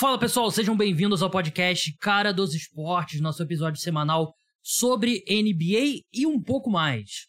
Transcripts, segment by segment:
Fala pessoal, sejam bem-vindos ao podcast Cara dos Esportes, nosso episódio semanal sobre NBA e um pouco mais.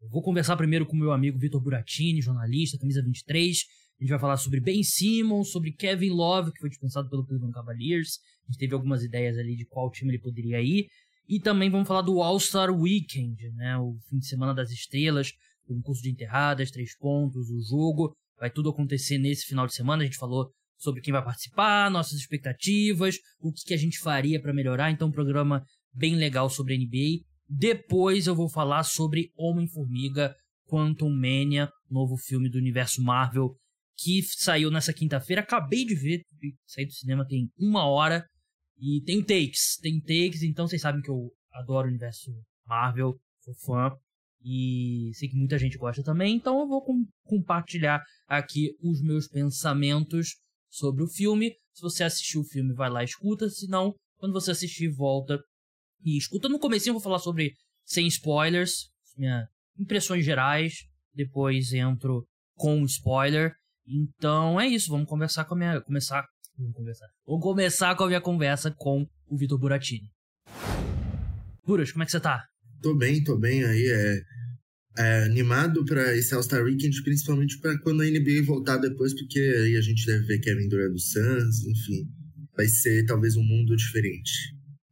Eu vou conversar primeiro com meu amigo Vitor Buratini, jornalista, camisa 23. A gente vai falar sobre Ben Simmons, sobre Kevin Love, que foi dispensado pelo Cleveland Cavaliers. A gente teve algumas ideias ali de qual time ele poderia ir. E também vamos falar do All-Star Weekend, né? O fim de semana das estrelas, o concurso de enterradas, três pontos, o jogo. Vai tudo acontecer nesse final de semana. A gente falou sobre quem vai participar, nossas expectativas, o que, que a gente faria para melhorar. Então, um programa bem legal sobre NBA. Depois eu vou falar sobre Homem-Formiga, Quantum Mania, novo filme do universo Marvel, que saiu nessa quinta-feira. Acabei de ver, saí do cinema tem uma hora. E tem takes, tem takes, então vocês sabem que eu adoro o universo Marvel, sou fã. E sei que muita gente gosta também, então eu vou com compartilhar aqui os meus pensamentos sobre o filme. Se você assistiu o filme, vai lá e escuta. Se não, quando você assistir, volta e escuta. No começo eu vou falar sobre, sem spoilers, minhas impressões gerais. Depois entro com spoiler. Então é isso, vamos conversar com a minha. Começar. Vamos conversar. Vou começar com a minha conversa com o Vitor Buratini. Buras, como é que você tá? Tô bem, tô bem aí. É, é, animado para esse All-Star Weekend, principalmente para quando a NBA voltar depois, porque aí a gente deve ver Kevin Durant do Suns, enfim. Vai ser talvez um mundo diferente.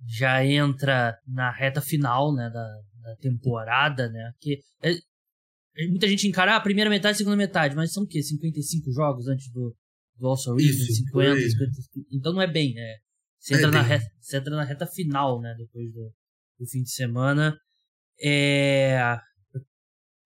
Já entra na reta final, né, da, da temporada, né, que é, é muita gente encara a primeira metade e a segunda metade, mas são o quê? 55 jogos antes do, do All-Star Weekend? Isso, 50, 50, então não é bem, né? Você entra, é na, reta, você entra na reta final, né, depois do, do fim de semana. É,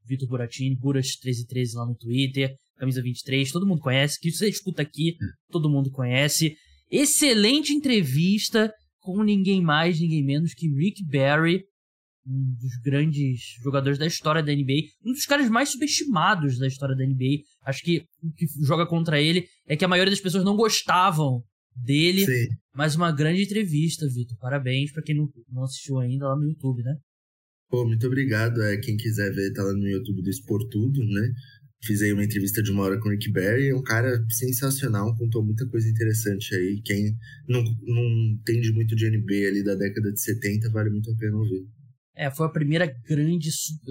Vitor Buratini, Buras1313 lá no Twitter, camisa 23, todo mundo conhece, que você escuta aqui, todo mundo conhece. Excelente entrevista com ninguém mais, ninguém menos que Rick Barry, um dos grandes jogadores da história da NBA, um dos caras mais subestimados da história da NBA. Acho que o que joga contra ele é que a maioria das pessoas não gostavam dele, Sim. mas uma grande entrevista, Vitor. Parabéns para quem não, não assistiu ainda lá no YouTube, né? Pô, muito obrigado. É, quem quiser ver, tá lá no YouTube do Expor Tudo, né? Fiz aí uma entrevista de uma hora com o Rick Barry, é um cara sensacional, contou muita coisa interessante aí. Quem não, não entende muito de NBA ali da década de 70, vale muito a pena ouvir. É, foi a primeira grande.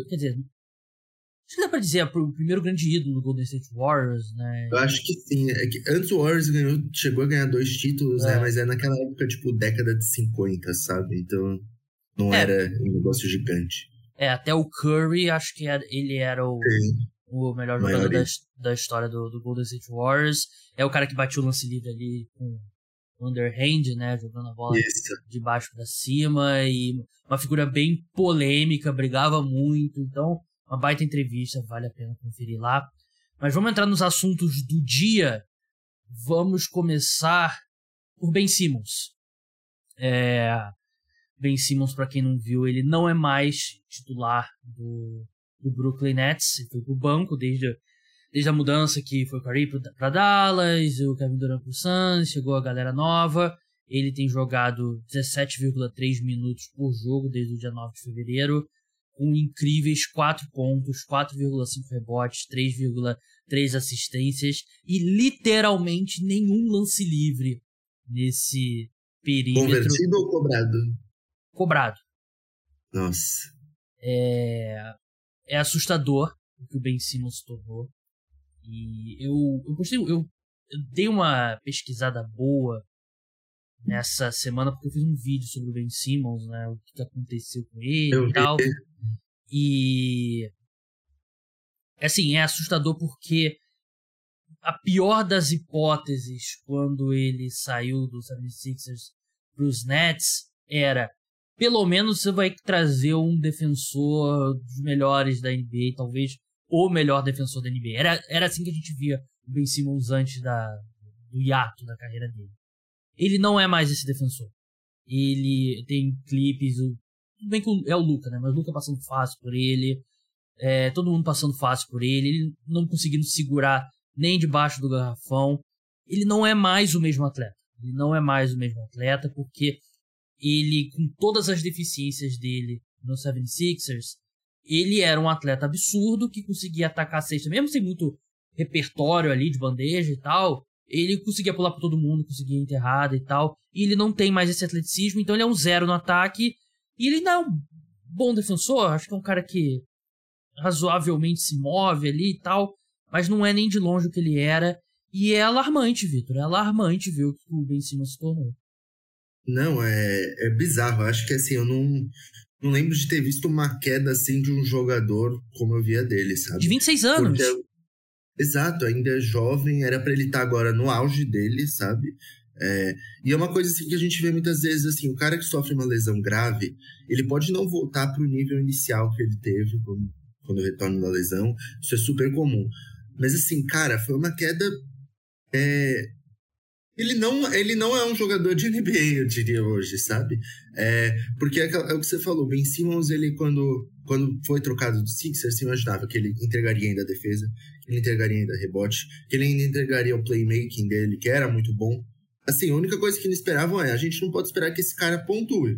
Quer dizer, acho que dá pra dizer, o primeiro grande ídolo do Golden State Warriors, né? Eu acho que sim. É que antes o Warriors ganhou, chegou a ganhar dois títulos, É. né? Mas é naquela época, tipo, década de 50, sabe? Então não É. era um negócio gigante. É, até o Curry, acho que era- ele era o, Sim. o melhor Maior jogador da, da história do, do Golden State Warriors. É o cara que bateu o lance livre ali com underhand, né? Jogando a bola Isso. de baixo pra cima e uma figura bem polêmica, brigava muito. Então, uma baita entrevista, vale a pena conferir lá. Mas vamos entrar nos assuntos do dia. Vamos começar por Ben Simmons. É, ben Simmons, para quem não viu, ele não é mais titular do, do Brooklyn Nets. Ele foi pro banco desde, desde a mudança que foi o Curry para Dallas, o Kevin Durant pro Suns, chegou a galera nova. Ele tem jogado 17,3 minutos por jogo desde o dia 9 de fevereiro, com incríveis 4 pontos, 4,5 rebotes, 3,3 assistências e literalmente nenhum lance livre nesse perímetro Convertido ou cobrado? Cobrado. Nossa. É, é assustador o que o Ben Simmons tornou. E eu, eu gostei, eu, eu dei uma pesquisada boa nessa semana porque eu fiz um vídeo sobre o Ben Simmons, né, o que aconteceu com ele Eu e vi. tal. E assim, é assustador porque a pior das hipóteses quando ele saiu do 76ers pros Nets era pelo menos você vai trazer um defensor dos melhores da NBA, talvez o melhor defensor da NBA. Era, era assim que a gente via o Ben Simmons antes da, do hiato da carreira dele. Ele não é mais esse defensor. Ele tem clipes, tudo bem que é o Luca, né? Mas o Luca passando fácil por ele, é, todo mundo passando fácil por ele, ele não conseguindo segurar nem debaixo do garrafão. Ele não é mais o mesmo atleta. Ele não é mais o mesmo atleta porque ele, com todas as deficiências dele no 76ers, ele era um atleta absurdo que conseguia atacar a cesta, mesmo sem muito repertório ali de bandeja e tal. ele conseguia pular por todo mundo, conseguia enterrada e tal. E ele não tem mais esse atleticismo, então ele é um zero no ataque. E ele ainda é um bom defensor, acho que é um cara que razoavelmente se move ali e tal, mas não é nem de longe o que ele era. E é alarmante, Vitor. É alarmante ver o que o Ben Simmons se tornou. Não, é, é bizarro. Acho que assim, eu não, não lembro de ter visto uma queda assim de um jogador como eu via dele, sabe? De 26 anos. Porque, exato, ainda é jovem, era para ele estar tá agora no auge dele, sabe? É, e é uma coisa assim que a gente vê muitas vezes assim, o cara que sofre uma lesão grave, ele pode não voltar para o nível inicial que ele teve quando, quando retorna da lesão, isso é super comum. Mas assim, cara, foi uma queda é, ele não, ele não é um jogador de NBA, eu diria hoje, sabe? É, porque é, é o que você falou, Ben Simmons, ele quando, quando foi trocado do Sixers, se imaginava que ele entregaria ainda a defesa, que ele entregaria ainda rebote, que ele ainda entregaria o playmaking dele, que era muito bom. Assim, a única coisa que eles esperavam é, a gente não pode esperar que esse cara pontue,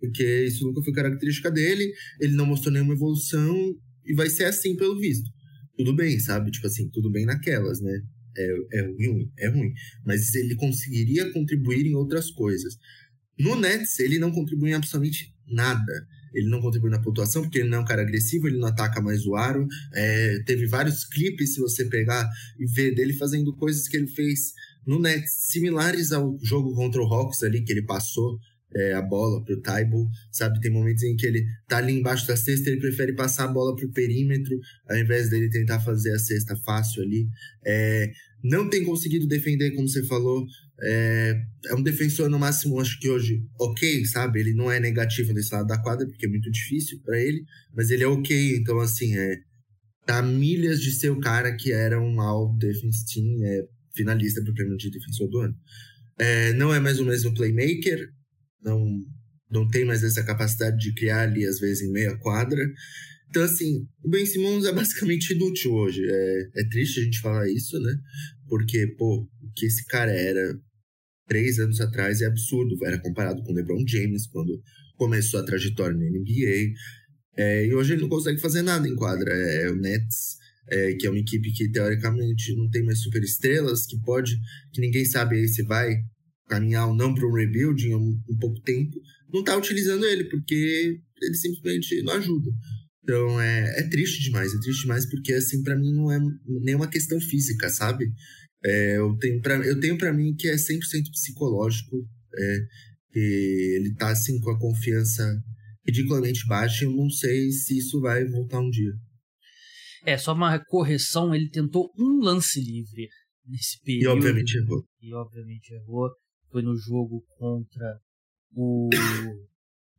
porque isso nunca foi característica dele, ele não mostrou nenhuma evolução, e vai ser assim pelo visto. Tudo bem, sabe? Tipo assim, tudo bem naquelas, né? É, é ruim, é ruim. Mas ele conseguiria contribuir em outras coisas. No Nets, ele não contribui em absolutamente nada. Ele não contribui na pontuação, porque ele não é um cara agressivo, ele não ataca mais o aro. É, teve vários clipes, se você pegar e ver dele fazendo coisas que ele fez no Nets, similares ao jogo contra o Hawks ali, que ele passou é, a bola pro Taibo, sabe? Tem momentos em que ele tá ali embaixo da cesta, ele prefere passar a bola pro perímetro, ao invés dele tentar fazer a cesta fácil ali. É, não tem conseguido defender, como você falou. É, é, um defensor, no máximo, acho que hoje, ok, sabe? Ele não é negativo nesse lado da quadra, porque é muito difícil para ele, mas ele é ok. Então, assim, é, tá milhas de ser o cara que era um All Defense Team, é finalista pro prêmio de defensor do ano. É, não é mais o mesmo playmaker, não, não tem mais essa capacidade de criar ali, às vezes, em meia quadra. Então, assim, o Ben Simmons é basicamente inútil hoje. É, é triste a gente falar isso, né? Porque, pô, o que esse cara era três anos atrás é absurdo. Era comparado com o LeBron James quando começou a trajetória na NBA. É, e hoje ele não consegue fazer nada em quadra. É, é o Nets, é, que é uma equipe que teoricamente não tem mais super estrelas, que pode, que ninguém sabe se vai caminhar ou não para um rebuilding um, um pouco tempo, não está utilizando ele, porque ele simplesmente não ajuda. Então é, é triste demais, é triste demais porque assim para mim não é nenhuma questão física, sabe? É, eu tenho para eu tenho para mim que é 100% psicológico, é, que ele tá assim com a confiança ridiculamente baixa, eu não sei se isso vai voltar um dia. É, só uma correção, ele tentou um lance livre nesse período. E obviamente errou. E obviamente errou. Foi no jogo contra o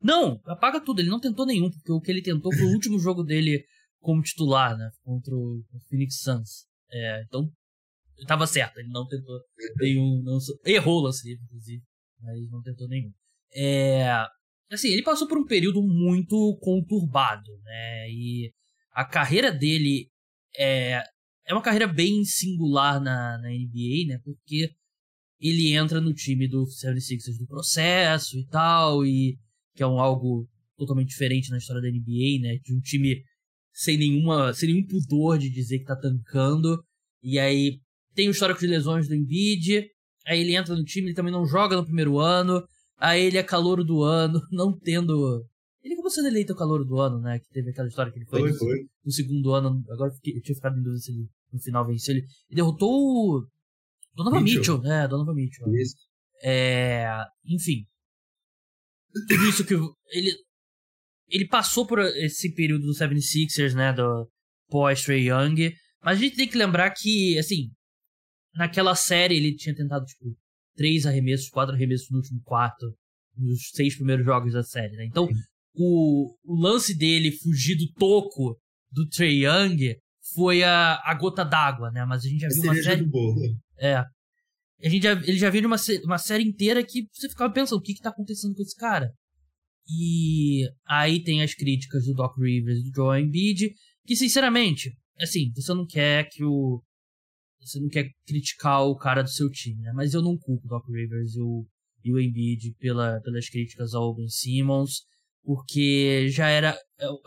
não, apaga tudo. Ele não tentou nenhum, porque o que ele tentou foi o último jogo dele como titular, né? Contra o Phoenix Suns. É, então, tava certo. Ele não tentou nenhum. Não, errou o lance inclusive. Mas não tentou nenhum. É, assim, ele passou por um período muito conturbado, né? E a carreira dele é, é uma carreira bem singular na, na NBA, né? Porque ele entra no time do 76ers do processo e tal, e que é um algo totalmente diferente na história da NBA, né? De um time sem nenhuma, sem nenhum pudor de dizer que tá tancando. E aí tem o histórico de lesões do Embiid, aí ele entra no time, ele também não joga no primeiro ano, aí ele é calor do ano, não tendo ele acabou sendo eleito o calor do ano, né? Que teve aquela história que ele foi, foi, no, foi. no, segundo ano. Agora eu tinha ficado em dúvida se ele no final venceu. Ele, ele derrotou o Donovan Mitchell. Mitchell. É, Donovan Mitchell. Isso. É, enfim, tudo isso que ele ele passou por esse período do 76ers, né, do pós Trey Young, mas a gente tem que lembrar que, assim, naquela série ele tinha tentado tipo três arremessos, quatro arremessos no último quarto, nos seis primeiros jogos da série, né? Então, o, o lance dele fugir do toco do Trey Young foi a, a gota d'água, né? Mas a gente já viu uma série. É, a gente já, ele já viu uma, uma série inteira que você ficava pensando, o que que tá acontecendo com esse cara? E aí tem as críticas do Doc Rivers e do Joel Embiid, que sinceramente, assim, você não quer que o... Você não quer criticar o cara do seu time, né? Mas eu não culpo o Doc Rivers e o, e o Embiid pela, pelas críticas ao Ben Simmons, porque já era,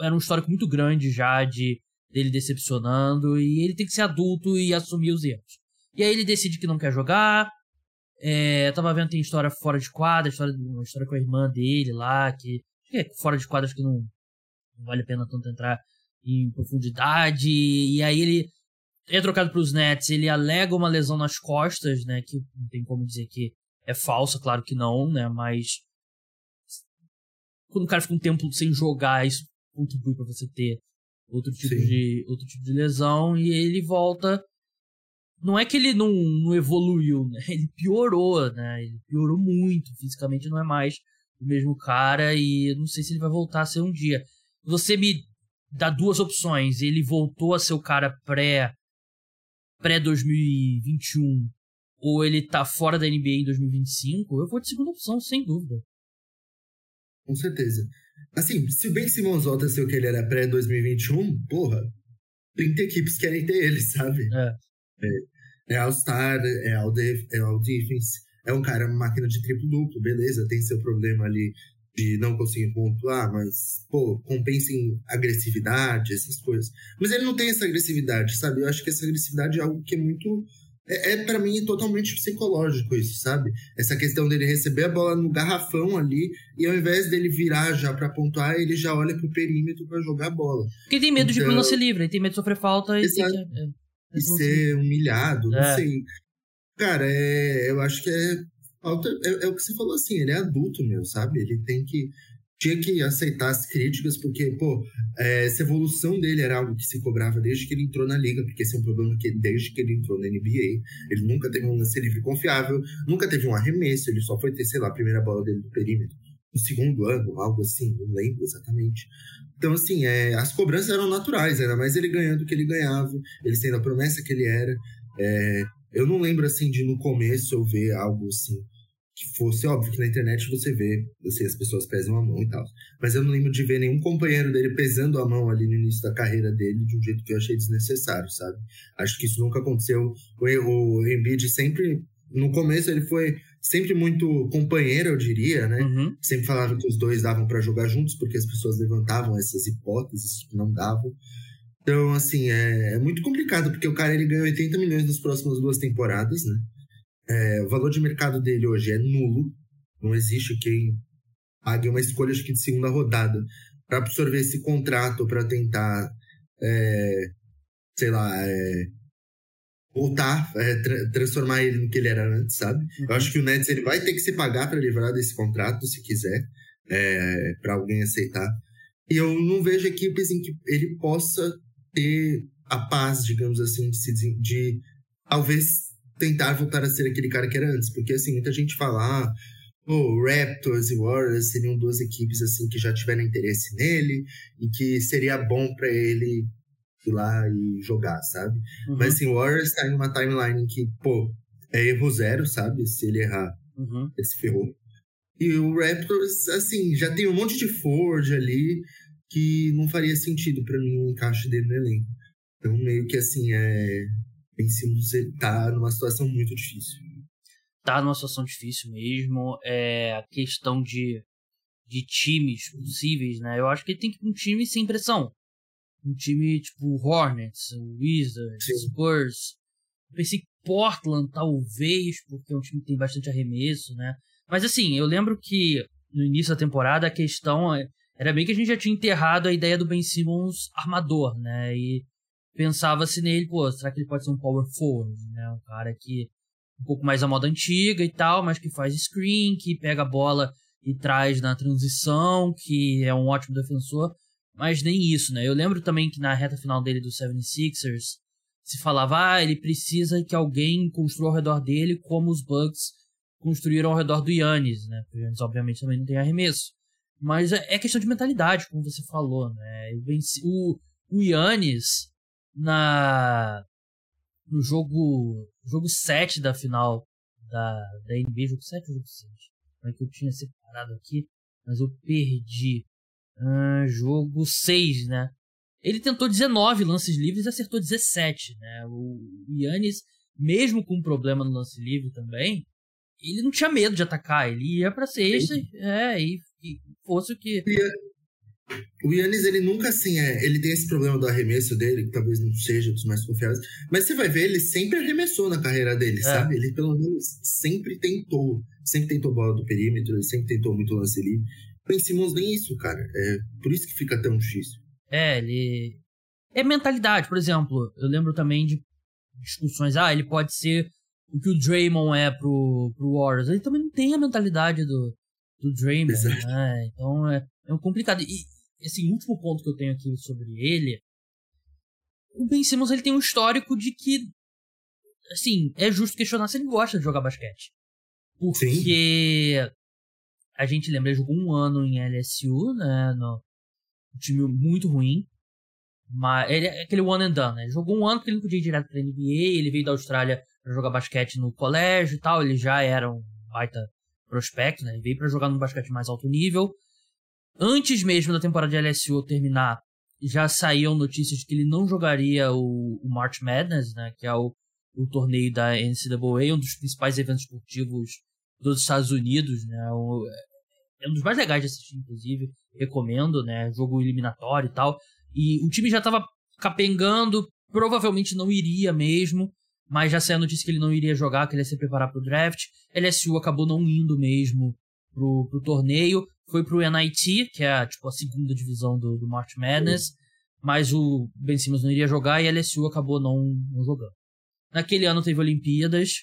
era um histórico muito grande já de dele decepcionando, e ele tem que ser adulto e assumir os erros. E aí ele decide que não quer jogar. É, eu tava vendo tem história fora de quadra, história, uma história com a irmã dele lá, que, que é fora de quadra, acho que não, não vale a pena tanto entrar em profundidade. E aí ele é trocado para os Nets, ele alega uma lesão nas costas, né? Que não tem como dizer que é falsa, claro que não, né? Mas quando o cara fica um tempo sem jogar, isso contribui para você ter outro tipo de outro tipo de lesão e ele volta não é que ele não, não evoluiu, né? Ele piorou, né? Ele piorou muito. Fisicamente não é mais o mesmo cara e não sei se ele vai voltar a ser um dia. Você me dá duas opções. Ele voltou a ser o cara pré pré 2021 ou ele tá fora da NBA em 2025, eu vou de segunda opção, sem dúvida. Com certeza. Assim, se o Ben Simmons volta a ser o que ele era pré 2021, porra, 30 equipes querem ter ele, sabe? É. é é All-Star, é All-Defense, é, all é um cara máquina de triplo-duplo, beleza, tem seu problema ali de não conseguir pontuar, mas, pô, compensa em agressividade, essas coisas. Mas ele não tem essa agressividade, sabe? Eu acho que essa agressividade é algo que é muito. É, é para mim totalmente psicológico isso, sabe? Essa questão dele receber a bola no garrafão ali e ao invés dele virar já para pontuar, ele já olha pro perímetro para jogar a bola. Porque tem medo então... de lance livre, ele tem medo de sofrer falta e tem que... É e ser humilhado, não é. sei. Cara, é, eu acho que é, é, é, o que você falou assim, ele é adulto meu, sabe? Ele tem que tinha que aceitar as críticas, porque, pô, é, essa evolução dele era algo que se cobrava desde que ele entrou na liga, porque esse é um problema que desde que ele entrou na NBA, ele nunca teve um lance livre confiável, nunca teve um arremesso, ele só foi ter, sei lá, a primeira bola dele do perímetro no segundo ano, algo assim, não lembro exatamente. Então, assim, é, as cobranças eram naturais, ainda mais ele ganhando o que ele ganhava, ele sendo a promessa que ele era. É, eu não lembro, assim, de no começo eu ver algo assim, que fosse óbvio que na internet você vê, assim, as pessoas pesam a mão e tal. Mas eu não lembro de ver nenhum companheiro dele pesando a mão ali no início da carreira dele de um jeito que eu achei desnecessário, sabe? Acho que isso nunca aconteceu. O, o Embiid sempre, no começo ele foi sempre muito companheiro, eu diria, né? Uhum. Sempre falava que os dois davam para jogar juntos, porque as pessoas levantavam essas hipóteses que não davam. Então, assim, é, é, muito complicado, porque o cara ele ganha 80 milhões nas próximas duas temporadas, né? É, o valor de mercado dele hoje é nulo. Não existe quem pague uma escolha, acho que de segunda rodada, para absorver esse contrato, para tentar, é, sei lá, é, voltar, é, tra transformar ele no que ele era antes, sabe? Uhum. Eu acho que o Nets ele vai ter que se pagar para livrar desse contrato, se quiser, é, para alguém aceitar. E eu não vejo equipes em que ele possa ter a paz, digamos assim, de, se, de talvez tentar voltar a ser aquele cara que era antes. Porque, assim, muita gente fala, ah, oh, Raptors e Warriors seriam duas equipes, assim, que já tiveram interesse nele e que seria bom para ele ir lá e jogar, sabe? Uhum. Mas assim, o Warriors tá em uma timeline que, pô, é erro zero, sabe? Se ele errar, uhum. ele se ferrou. E o Raptors, assim, já tem um monte de Ford ali que não faria sentido para mim o encaixe dele no elenco. Então, meio que assim, é. Ben Simmons ele tá numa situação muito difícil. Tá numa situação difícil mesmo. É a questão de, de times possíveis, né? Eu acho que ele tem que ir um time sem pressão um time tipo Hornets, Wizards, Sim. Spurs. Eu pensei Portland, talvez, porque é um time que tem bastante arremesso, né? Mas assim, eu lembro que no início da temporada a questão é, era bem que a gente já tinha enterrado a ideia do Ben Simmons armador, né? E pensava-se nele, pô, será que ele pode ser um power forward, né? Um cara que um pouco mais a moda antiga e tal, mas que faz screen, que pega a bola e traz na transição, que é um ótimo defensor. Mas nem isso, né? Eu lembro também que na reta final dele do 76ers se falava, ah, ele precisa que alguém construa ao redor dele como os Bucks construíram ao redor do Yannis, né? Porque o Yannis, obviamente, também não tem arremesso. Mas é, é questão de mentalidade, como você falou, né? O, o Yannis, na, no jogo, jogo 7 da final da, da NBA, jogo 7 ou jogo 6? Como é que eu tinha separado aqui? Mas eu perdi. Uh, jogo 6, né? Ele tentou 19 lances livres e acertou 17, né? O Yannis, mesmo com um problema no lance livre também, ele não tinha medo de atacar, ele ia pra sexta, é, e, e fosse o que. O Yannis, ele nunca assim é. Ele tem esse problema do arremesso dele, que talvez não seja dos mais confiáveis. Mas você vai ver, ele sempre arremessou na carreira dele, é. sabe? Ele pelo menos sempre tentou. Sempre tentou bola do perímetro, ele sempre tentou muito lance livre. Ben Simmons nem isso, cara. É por isso que fica tão difícil. É, ele. É mentalidade, por exemplo. Eu lembro também de discussões. Ah, ele pode ser o que o Draymond é pro, pro Warriors. Ele também não tem a mentalidade do, do Draymond, né? Então é, é complicado. E esse último ponto que eu tenho aqui sobre ele. O Ben Simmons ele tem um histórico de que. Assim, é justo questionar se ele gosta de jogar basquete. Porque. Sim. A gente lembra, jogou um ano em LSU, né? No, um time muito ruim. Mas ele é aquele one and done, né? Ele jogou um ano porque ele não podia ir direto pra NBA, ele veio da Austrália para jogar basquete no colégio e tal, ele já era um baita prospecto, né? Ele veio para jogar no basquete mais alto nível. Antes mesmo da temporada de LSU terminar, já saíam notícias de que ele não jogaria o, o March Madness, né? Que é o, o torneio da NCAA, um dos principais eventos esportivos dos Estados Unidos, né? O, é um dos mais legais de assistir, inclusive. Recomendo, né? Jogo eliminatório e tal. E o time já tava capengando, provavelmente não iria mesmo mas já saiu a notícia que ele não iria jogar, que ele ia se preparar para o draft. LSU acabou não indo mesmo pro, pro torneio, foi pro NIT, que é tipo, a segunda divisão do, do March Madness, mas o Ben Simmons não iria jogar e LSU acabou não, não jogando. Naquele ano teve Olimpíadas,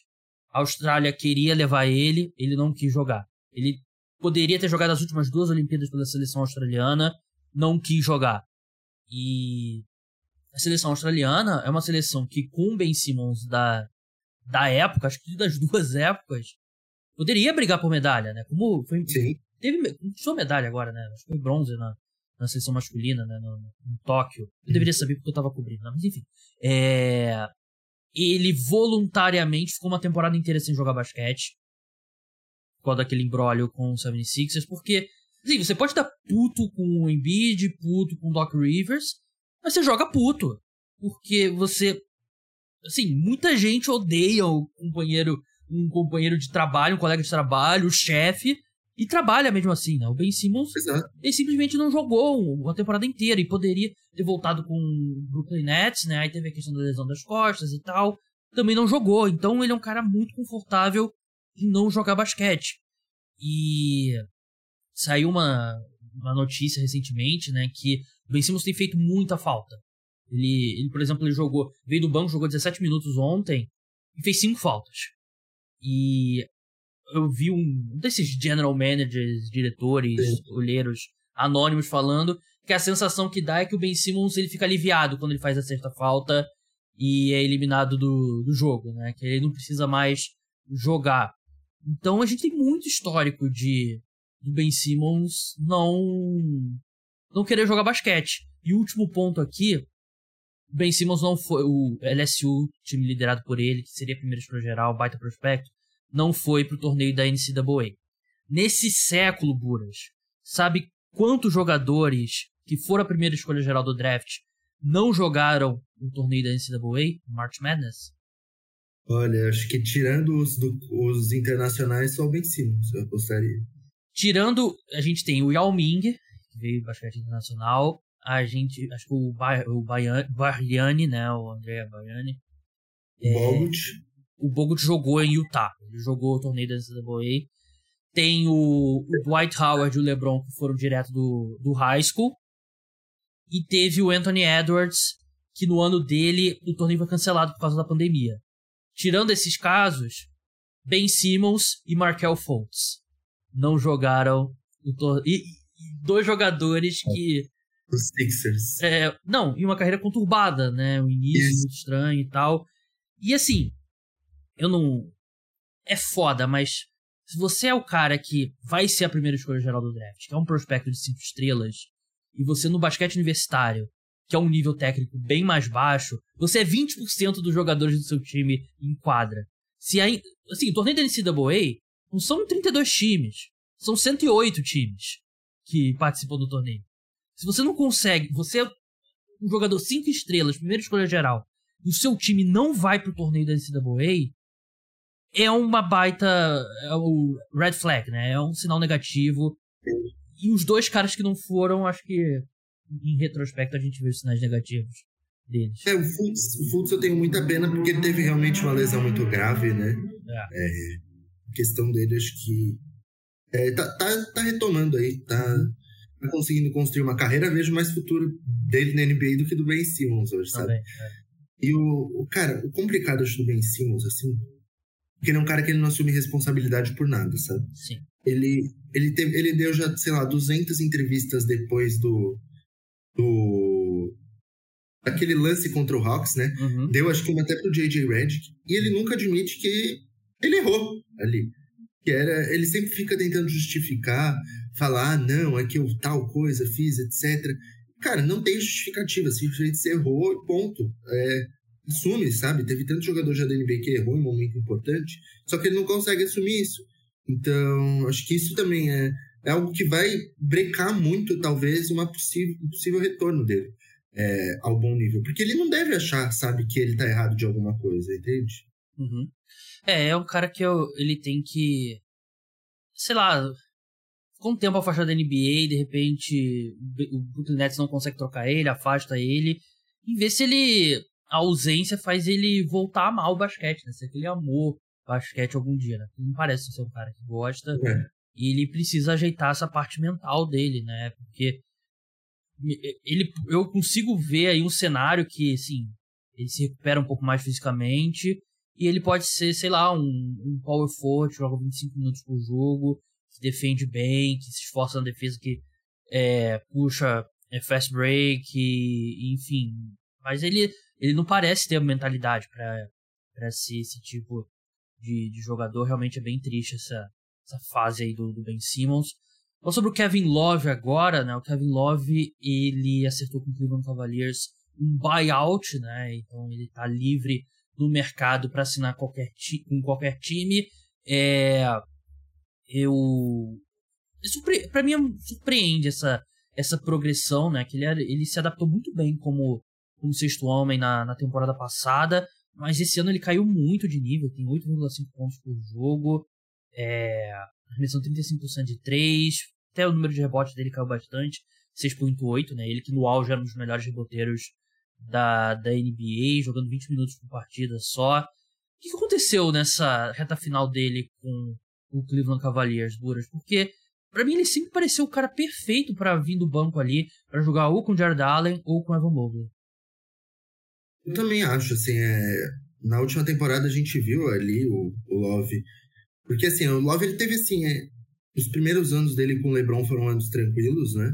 a Austrália queria levar ele, ele não quis jogar. Ele poderia ter jogado as últimas duas Olimpíadas pela seleção australiana, não quis jogar. E a seleção australiana é uma seleção que, com o Ben Simmons da, da época, acho que das duas épocas, poderia brigar por medalha, né? Como foi. Sim. Teve. Conquistou medalha agora, né? Acho que foi bronze na, na seleção masculina, né? No, no, Tóquio. Eu deveria saber porque eu tava cobrindo, né? mas enfim. É, ele voluntariamente ficou uma temporada inteira sem jogar basquete. Por causa daquele embrólio com o 76ers, porque. Assim, você pode estar puto com o Embiid, puto com o Doc Rivers, mas você joga puto. Porque você. Assim, muita gente odeia o companheiro, um companheiro de trabalho, um colega de trabalho, o chefe, e trabalha mesmo assim, né? O Ben Simmons, Exato. ele simplesmente não jogou uma temporada inteira e poderia ter voltado com o Brooklyn Nets, né? Aí teve a questão da lesão das costas e tal. Também não jogou. Então ele é um cara muito confortável não jogar basquete. E saiu uma, uma notícia recentemente, né? Que o Ben Simmons tem feito muita falta. Ele, ele, por exemplo, ele jogou, veio do banco, jogou 17 minutos ontem e fez 5 faltas. E eu vi um, desses general managers, diretores, Sim. olheiros anônimos falando que a sensação que dá é que o Ben Simmons ele fica aliviado quando ele faz a sexta falta e é eliminado do, do jogo, né? Que ele não precisa mais jogar. Então a gente tem muito histórico de do Ben Simmons não não querer jogar basquete. E o último ponto aqui, Ben Simmons não foi, o LSU, time liderado por ele, que seria primeiro escolha geral, baita prospecto, não foi pro torneio da NCAA. Nesse século, Buras, sabe quantos jogadores que foram a primeira escolha geral do draft não jogaram o torneio da NCAA, March Madness? Olha, acho que tirando os, do, os internacionais, só o Ben Simmons, eu apostaria. Tirando, a gente tem o Yao Ming, veio basquete internacional. A gente, acho que o, ba o Barriani, né? O André Barriani. É, Bogut. O Bogut jogou em Utah. Ele jogou o torneio da NCAA. Tem o, o Dwight Howard e o LeBron que foram direto do, do high school. E teve o Anthony Edwards, que no ano dele o torneio foi cancelado por causa da pandemia. Tirando esses casos, Ben Simmons e Markel Fultz não jogaram o torneio dois jogadores é. que. Os Sixers. É, não, e uma carreira conturbada, né? O início Isso. muito estranho e tal. E assim, eu não. É foda, mas se você é o cara que vai ser a primeira escolha geral do draft, que é um prospecto de cinco estrelas, e você no basquete universitário, que é um nível técnico bem mais baixo, você é 20% dos jogadores do seu time em quadra. Se aí, assim, o torneio da NCAA não são 32 times, são 108 times que participou do torneio. Se você não consegue, você é um jogador 5 estrelas, primeira escolha geral, e o seu time não vai pro torneio da NCAA, é uma baita. É o red flag, né? É um sinal negativo. e os dois caras que não foram, acho que em retrospecto a gente vê os sinais negativos deles. É, o Fultz, o Fultz eu tenho muita pena porque ele teve realmente uma lesão muito grave, né? É. é a questão dele, acho que é, tá, tá, tá retomando aí, tá, tá conseguindo construir uma carreira. Vejo mais futuro dele na NBA do que do Ben Simmons hoje, sabe? Também, é. E o, o, cara, o complicado acho do Ben Simmons, assim, porque ele é um cara que ele não assume responsabilidade por nada, sabe? Sim. Ele, ele, teve, ele deu já, sei lá, 200 entrevistas depois do, do aquele lance contra o Hawks, né? Uhum. Deu, acho que uma até pro J.J. Redick. E ele nunca admite que ele errou ali. Que era, ele sempre fica tentando justificar, falar, ah, não, é que eu tal coisa fiz, etc. Cara, não tem justificativa. Simplesmente você errou e ponto. É, assume, sabe? Teve tanto jogador já da NBA que errou em um momento importante, só que ele não consegue assumir isso. Então, acho que isso também é, é algo que vai brecar muito, talvez, uma possível, um possível retorno dele é, ao bom nível. Porque ele não deve achar, sabe, que ele tá errado de alguma coisa, entende? Uhum. É, é um cara que eu, ele tem que. Sei lá. Com o tempo afastado da NBA, de repente o Brooklyn Nets não consegue trocar ele, afasta ele. E ver se ele. A ausência faz ele voltar a amar o basquete, né? Se ele amou basquete algum dia, né? Ele não parece ser um cara que gosta. É. E ele precisa ajeitar essa parte mental dele, né? Porque ele, eu consigo ver aí um cenário que, assim, ele se recupera um pouco mais fisicamente e ele pode ser, sei lá, um, um power forward, joga 25 minutos por jogo, que defende bem, que se esforça na defesa, que é, puxa é, fast break, e, enfim. Mas ele, ele não parece ter a mentalidade para ser esse tipo de, de jogador. Realmente é bem triste essa, essa fase aí do, do Ben Simmons. Então, sobre o Kevin Love agora, né? O Kevin Love, ele acertou com o Cleveland Cavaliers um buyout, né? Então ele tá livre no mercado para assinar qualquer com qualquer time. É, eu para mim surpreende essa essa progressão, né? Que ele, ele se adaptou muito bem como como sexto homem na, na temporada passada, mas esse ano ele caiu muito de nível, tem 8,5 pontos por jogo, é, arremessando 35% de 3, até o número de rebotes dele caiu bastante, 6.8, né? Ele que no auge era um dos melhores reboteiros da, da NBA, jogando 20 minutos por partida só. O que aconteceu nessa reta final dele com o Cleveland Cavaliers, Buras? Porque para mim ele sempre pareceu o cara perfeito para vir do banco ali, para jogar ou com Jared Allen ou com Evan Mobley. Eu também acho, assim, é... na última temporada a gente viu ali o, o Love porque, assim, o Love, ele teve, assim, é, os primeiros anos dele com o LeBron foram anos tranquilos, né?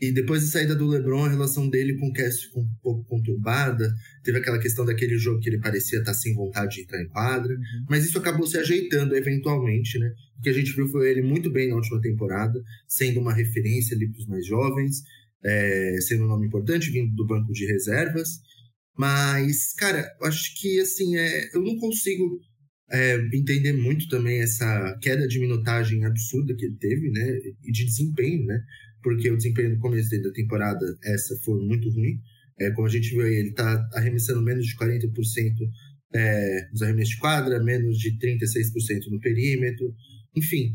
E depois da saída do LeBron, a relação dele com o Cass ficou um pouco conturbada. Teve aquela questão daquele jogo que ele parecia estar sem vontade de entrar em quadra. Uhum. Mas isso acabou se ajeitando eventualmente, né? O que a gente viu foi ele muito bem na última temporada, sendo uma referência ali para os mais jovens, é, sendo um nome importante, vindo do banco de reservas. Mas, cara, acho que, assim, é, eu não consigo é, entender muito também essa queda de minutagem absurda que ele teve, né? E de desempenho, né? Porque o desempenho no começo da temporada, essa foi muito ruim. É, como a gente viu aí, ele está arremessando menos de 40% é, nos arremessos de quadra, menos de 36% no perímetro. Enfim,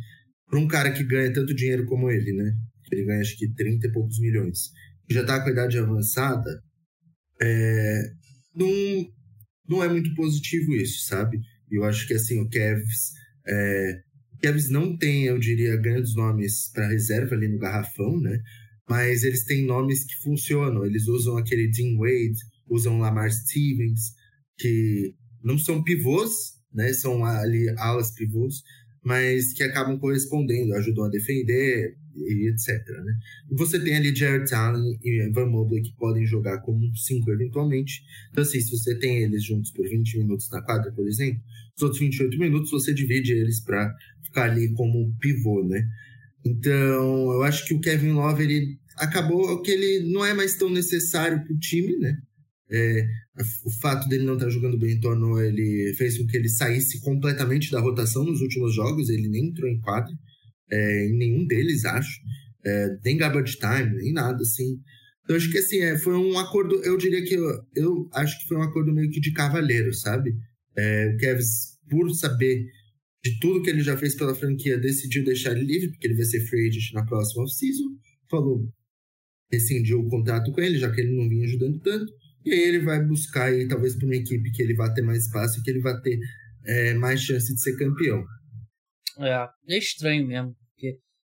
para um cara que ganha tanto dinheiro como ele, né? Ele ganha acho que 30 e poucos milhões. Já está com a idade avançada, é, não, não é muito positivo isso, sabe? Eu acho que assim, o Kevs. É, Kevs não tem, eu diria, grandes nomes para reserva ali no garrafão, né? Mas eles têm nomes que funcionam. Eles usam aquele Dean Wade, usam Lamar Stevens, que não são pivôs, né? São ali alas pivôs, mas que acabam correspondendo, ajudam a defender, e etc. Né? Você tem ali Jared Allen e Van Mobley que podem jogar como cinco eventualmente. Então, assim, se você tem eles juntos por 20 minutos na quadra, por exemplo, os outros 28 minutos você divide eles para ficar ali como pivô, né? Então, eu acho que o Kevin Love, ele acabou que ele não é mais tão necessário para o time, né? É, o fato dele não estar tá jogando bem tornou ele fez com que ele saísse completamente da rotação nos últimos jogos, ele nem entrou em quadra é, em nenhum deles, acho. É, nem garbage time, nem nada, assim. Então, acho que, assim, é, foi um acordo, eu diria que, eu, eu acho que foi um acordo meio que de cavaleiro, sabe? É, o Kevs, por saber de tudo que ele já fez pela franquia, decidiu deixar ele livre, porque ele vai ser free agent na próxima off-season. Falou, rescindiu o contrato com ele, já que ele não vinha ajudando tanto. E aí ele vai buscar aí, talvez para uma equipe que ele vai ter mais espaço que ele vai ter é, mais chance de ser campeão. É, é estranho mesmo,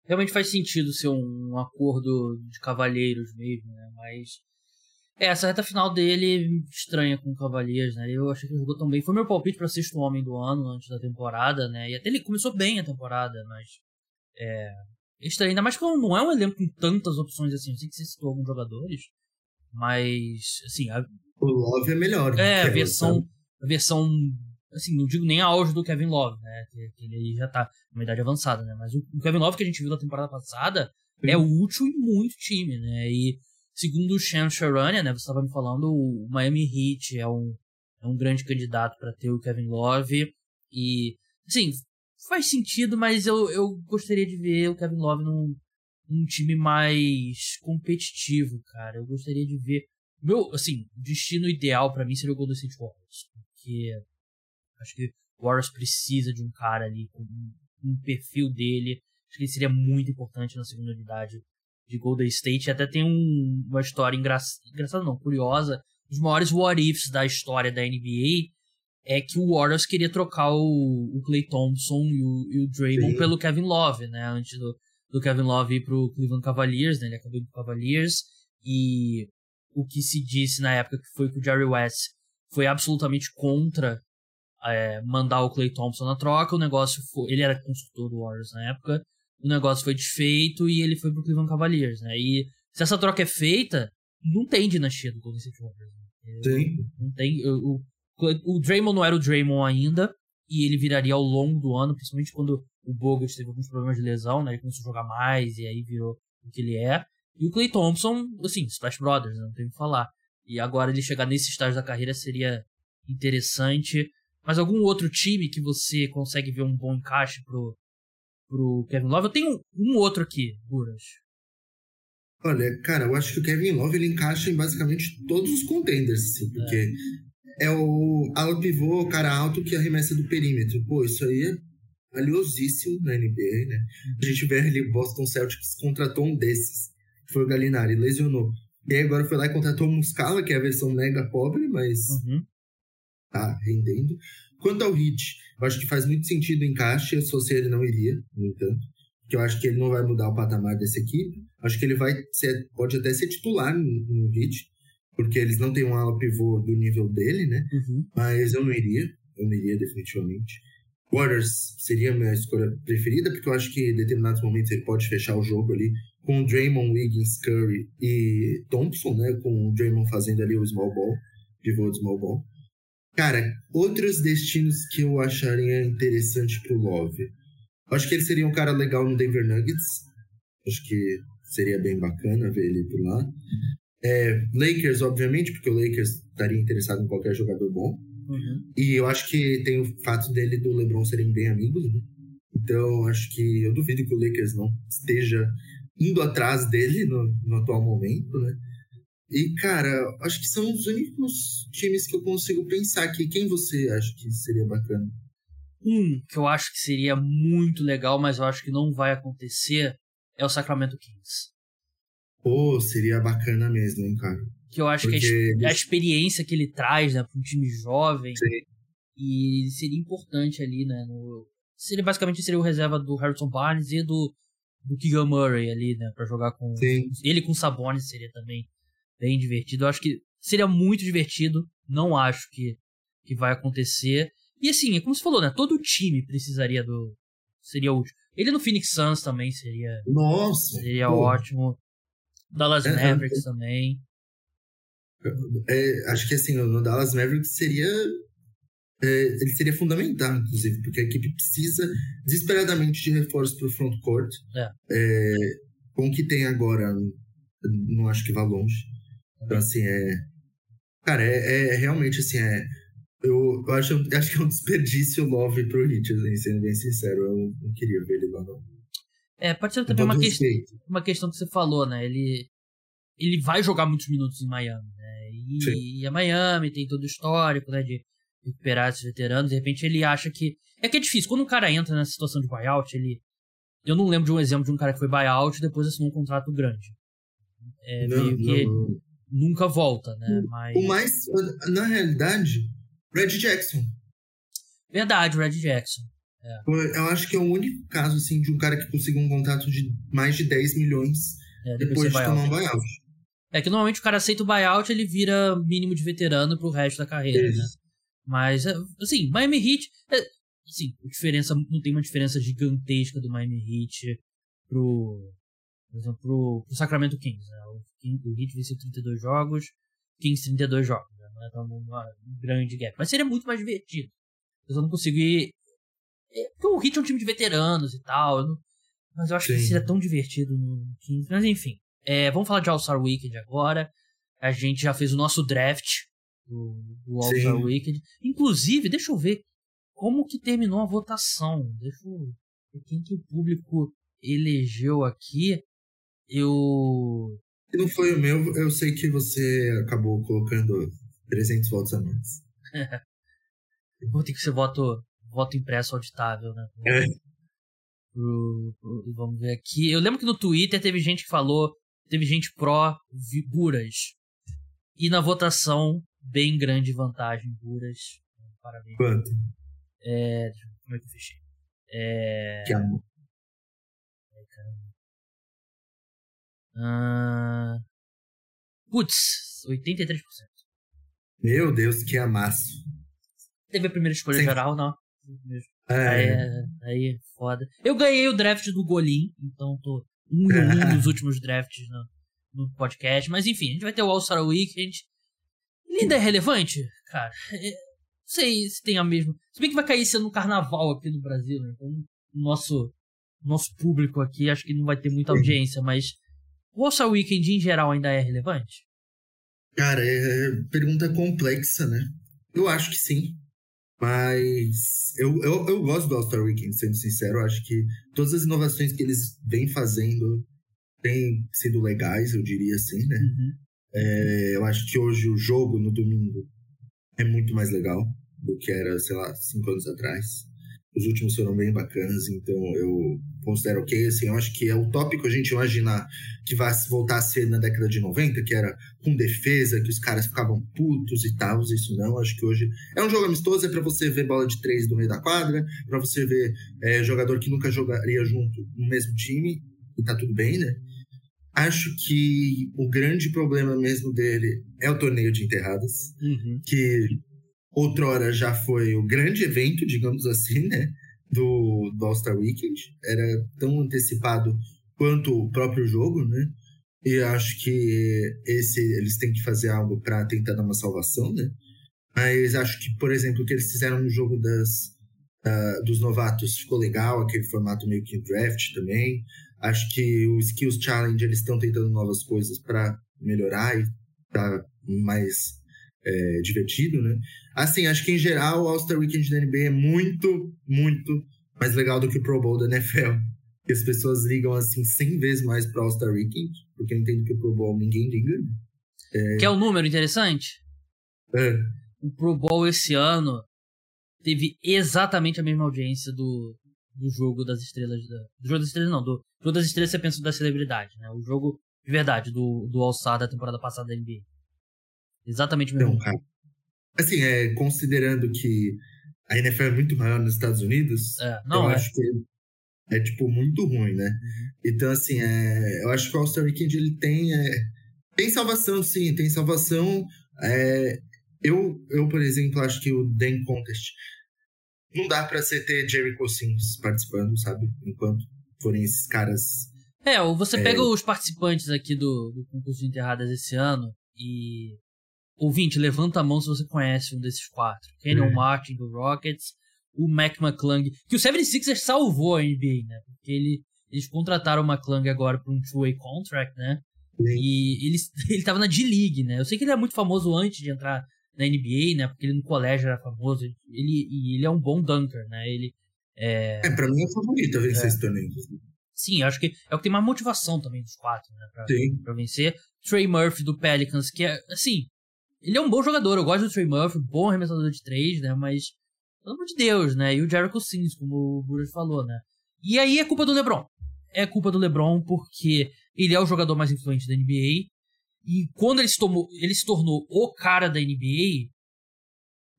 realmente faz sentido ser um, acordo de cavalheiros mesmo, né? Mas é, essa reta final dele estranha com o Cavaliers, né? Eu achei que ele jogou tão bem. Foi meu palpite para sexto homem do ano antes da temporada, né? E até ele começou bem a temporada, mas é estranho. Ainda mais que não é um elenco com tantas opções assim. Eu sei que você citou alguns jogadores, mas assim, a... o Love é melhor. É, a versão, a versão assim, não digo nem a auge do Kevin Love, né? Que, ele já tá numa idade avançada, né? Mas o, o Kevin Love que a gente viu na temporada passada Sim. é útil em muito time, né? E segundo o Shan Sharania, né? Você estava me falando, o Miami Heat é um, é um grande candidato para ter o Kevin Love. E, assim, faz sentido, mas eu, eu gostaria de ver o Kevin Love num, num time mais competitivo, cara. Eu gostaria de ver. Meu, assim, destino ideal para mim seria o Golden State Warriors. Porque Acho que o Warriors precisa de um cara ali com um perfil dele. Acho que ele seria muito importante na segunda unidade de Golden State. E até tem um, uma história engra... engraçada, não, curiosa. Os maiores what ifs da história da NBA é que o Warriors queria trocar o, o Clay Thompson e o, e o Draymond Sim. pelo Kevin Love, né? Antes do, do Kevin Love ir pro Cleveland Cavaliers, né? Ele acabou indo pro Cavaliers. E o que se disse na época que foi que o Jerry West foi absolutamente contra é, mandar o Clay Thompson na troca, o negócio foi. Ele era consultor do Warriors na época, o negócio foi desfeito e ele foi pro Cleveland Cavaliers, né? E se essa troca é feita, não tem dinastia do Golden State Warriors. Né? Sim. Não tem. O, o, o Draymond não era o Draymond ainda, e ele viraria ao longo do ano, principalmente quando o Bogut teve alguns problemas de lesão, né? Ele começou a jogar mais e aí virou o que ele é. E o Clay Thompson, assim, Splash Brothers, né? não tem o que falar. E agora ele chegar nesse estágio da carreira seria interessante. Mas algum outro time que você consegue ver um bom encaixe pro, pro Kevin Love? Eu tenho um outro aqui, Buras. Olha, cara, eu acho que o Kevin Love ele encaixa em basicamente todos os contenders, assim, porque é, é o ala pivô, o cara alto que arremessa do perímetro. Pô, isso aí é valiosíssimo na NBA, né? A gente vê ali o Boston Celtics contratou um desses, foi o Galinari, lesionou. E aí agora foi lá e contratou o Muscala, que é a versão mega pobre, mas uhum tá rendendo. Quanto ao Hit, eu acho que faz muito sentido o encaixe, se ele não iria, no entanto, porque eu acho que ele não vai mudar o patamar dessa equipe. Acho que ele vai ser, pode até ser titular no, Hit, porque eles não têm um ala pivô do nível dele, né? Uhum. Mas eu não iria, eu não iria definitivamente. Warriors seria a minha escolha preferida, porque eu acho que em determinados momentos ele pode fechar o jogo ali com o Draymond, Wiggins, Curry e Thompson, né? Com o Draymond fazendo ali o small ball, pivô de small ball. Cara, outros destinos que eu acharia interessante pro Love. Acho que ele seria um cara legal no Denver Nuggets. Acho que seria bem bacana ver ele por lá. É, Lakers, obviamente, porque o Lakers estaria interessado em qualquer jogador bom. Uhum. E eu acho que tem o fato dele e do LeBron serem bem amigos, né? Então, acho que eu duvido que o Lakers não esteja indo atrás dele no, no atual momento, né? E, cara, acho que são os únicos times que eu consigo pensar aqui. Quem você acha que seria bacana? Um que eu acho que seria muito legal, mas eu acho que não vai acontecer, é o Sacramento Kings. Pô, seria bacana mesmo, hein, cara? Que eu acho Porque que a, a, experiência que ele traz, né, para um time jovem. Sim. E seria importante ali, né? No, seria basicamente seria o reserva do Harrison Barnes e do, do Keegan Murray ali, né? Pra jogar com. Sim. Ele com Sabonis seria também bem divertido. Eu acho que seria muito divertido. Não acho que, que vai acontecer. E assim, é como você falou, né? Todo time precisaria do. Seria útil. Ele no Phoenix Suns também seria. Nossa! Seria pô. ótimo. Dallas é, é Mavericks é, também. É, acho que assim, no Dallas Mavericks seria. É, ele seria fundamental, inclusive, porque a equipe precisa desesperadamente de reforços para o frontcourt. É. com o que tem agora, não acho que vá longe. Então, assim, é. Cara, é, é realmente assim, é. Eu, eu acho, acho que é um desperdício Love pro Hit, assim, sendo bem sincero. Eu não queria ver ele lá, não. É, pode ser também uma, que, uma questão que você falou, né? Ele, ele vai jogar muitos minutos em Miami, né? E, e a Miami tem todo o histórico, né? De, recuperar esses veteranos. De repente ele acha que. É que é difícil. Quando um cara entra nessa situação de buyout, ele. Eu não lembro de um exemplo de um cara que foi buyout e depois assinou um contrato grande. É Não, meio que não, não. Nunca volta, né? Mas. O mais, na realidade, Red Jackson. Verdade, Red Jackson. Eu acho que é o único caso, assim, de um cara que conseguiu um contrato de mais de 10 milhões É, depois de ser tomar um buyout. buyout. É que normalmente o cara aceita o buyout ele vira mínimo de veterano pro resto da carreira, né? Isso. Mas, é, assim, Miami Heat. É, assim, diferença, não tem uma diferença gigantesca do Miami Heat pro. Por exemplo, pro, pro Sacramento Kings. Né? O, o Heat venceu 32 jogos, Kings 32 jogos. Né? Não é tão uma grande gap. Mas seria muito mais divertido. Eu só não consigo ir. É, porque o Heat é um time de veteranos e tal. eu não- mas eu acho que Sim. seria tão divertido no Kings. Mas enfim. É, vamos falar de All-Star Weekend agora. A gente já fez o nosso draft do, do All-Star. Weekend. Inclusive, deixa eu ver como que terminou a votação. Deixa eu ver quem que o público elegeu aqui. Eu. Se não foi o meu, eu sei que você acabou colocando 300 votos a mais. Vou ter que ser voto, voto impresso auditável, né? É. Pro- pro- vamos ver aqui. Eu lembro que no Twitter teve gente que falou, teve gente pró vi- Buras. E na votação, bem grande vantagem, Buras. Parabéns. Quanto? É, como é que eu fechei? É. Que amor. Ah, Putz, 83%. Meu Deus, que amasso. Teve a primeira escolha Sim. geral, não. Aí É, é, aí é foda. Eu ganhei o draft do Golim, então tô um um dos últimos drafts no, no podcast. Mas enfim, a gente vai ter o All-Star Weekend. Ele ainda é relevante? Cara, é, não sei se tem a mesma. Se bem que vai cair sendo carnaval aqui no Brasil, né? Então o nosso, nosso público aqui acho que não vai ter muita audiência, mas o All-Star Weekend em geral ainda é relevante? Cara, é pergunta complexa, né? Eu acho que sim. Mas eu, eu, eu gosto do All-Star Weekend, sendo sincero. Eu acho que todas as inovações que eles vêm fazendo têm sido legais, eu diria assim, né? Uhum. É, eu acho que hoje o jogo no domingo é muito mais legal do que era, sei lá, cinco anos atrás. Os últimos foram bem bacanas, então eu considero ok. Assim, eu acho que é utópico a gente imaginar que vai voltar a ser na década de 90, que era com defesa, que os caras ficavam putos e tal. Isso não. Acho que hoje é um jogo amistoso, é pra você ver bola de três no meio da quadra, pra você ver é, jogador que nunca jogaria junto no mesmo time, e tá tudo bem, né? Acho que o grande problema mesmo dele é o torneio de enterradas, Uhum. que outrora já foi o grande evento, digamos assim, né? Do, do All-Star Weekend. Era tão antecipado quanto o próprio jogo, né? E acho que esse eles têm que fazer algo para tentar dar uma salvação, né? Mas acho que, por exemplo, o que eles fizeram no jogo das, ah, dos novatos ficou legal, aquele formato meio que draft também. Acho que o Skills Challenge eles estão tentando novas coisas para melhorar e tá mais é, divertido, né? Assim, acho que em geral o All-Star Weekend da NBA é muito, muito mais legal do que o Pro Bowl da NFL. Que as pessoas ligam assim 100 vezes mais pro All-Star Weekend, porque eu entendo que o Pro Bowl ninguém liga. né? Quer um número interessante? É, o Pro Bowl esse ano teve exatamente a mesma audiência do, do jogo das estrelas. Da, do jogo das estrelas, não. Do jogo das estrelas você pensa da celebridade, né? O jogo de verdade do, do All-Star da temporada passada da NBA. Exatamente o mesmo. Então, cara. Assim, é, considerando que a NFL é muito maior nos Estados Unidos, É, não, eu é. acho que é, tipo, muito ruim, né? Então, assim, é, eu acho que o All-Star Weekend, ele tem... é, tem salvação, sim, tem salvação. É, eu, eu, por exemplo, acho que o Dan Contest não dá pra você ter Jericho Sims participando, sabe? Enquanto forem esses caras... É, ou você É. pega os participantes aqui do, do concurso de enterradas esse ano e. Ouvinte, levanta a mão se você conhece um desses quatro. Kenyon É. Martin do Rockets, o Mac McClung, que o 76ers salvou a NBA, né? Porque ele, eles contrataram o McClung agora por um two-way contract, né? E ele, ele tava na D-League, né? Eu sei que ele é muito famoso antes de entrar na NBA, né? Porque ele no colégio era famoso. Ele, e ele é um bom dunker, né? Ele é... É, pra mim é o favorito a vencer É. esse torneio. Sim, eu acho que é o que tem mais motivação também dos quatro, né? Pra, Sim. pra vencer. Trey Murphy do Pelicans, que é, assim, Ele é um bom jogador, eu gosto do Trey Murphy, bom arremessador de três, né? Mas, pelo amor de Deus, né? E o Jericho Sims, como o Bruce falou, né? E aí é culpa do LeBron. É culpa do LeBron porque ele é o jogador mais influente da NBA. E quando ele se, tomou, ele se tornou o cara da NBA,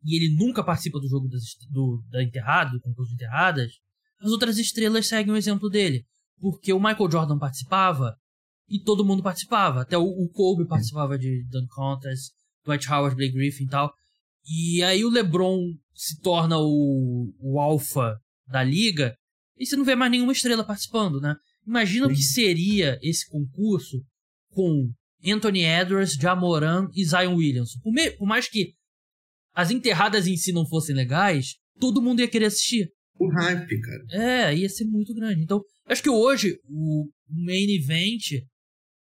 e ele nunca participa do jogo das, do, da enterrada, do concurso de enterradas, as outras estrelas seguem o exemplo dele. Porque o Michael Jordan participava e todo mundo participava. Até o, o Kobe participava de Dunk Contest, Dwight Howard, Blake Griffin e tal. E aí o LeBron se torna o, o alfa da liga e você não vê mais nenhuma estrela participando, né? Imagina Sim. o que seria esse concurso com Anthony Edwards, Jamoran e Zion Williamson. Por, me, por mais que as enterradas em si não fossem legais, todo mundo ia querer assistir. O hype, cara. É, ia ser muito grande. Então, acho que hoje o main event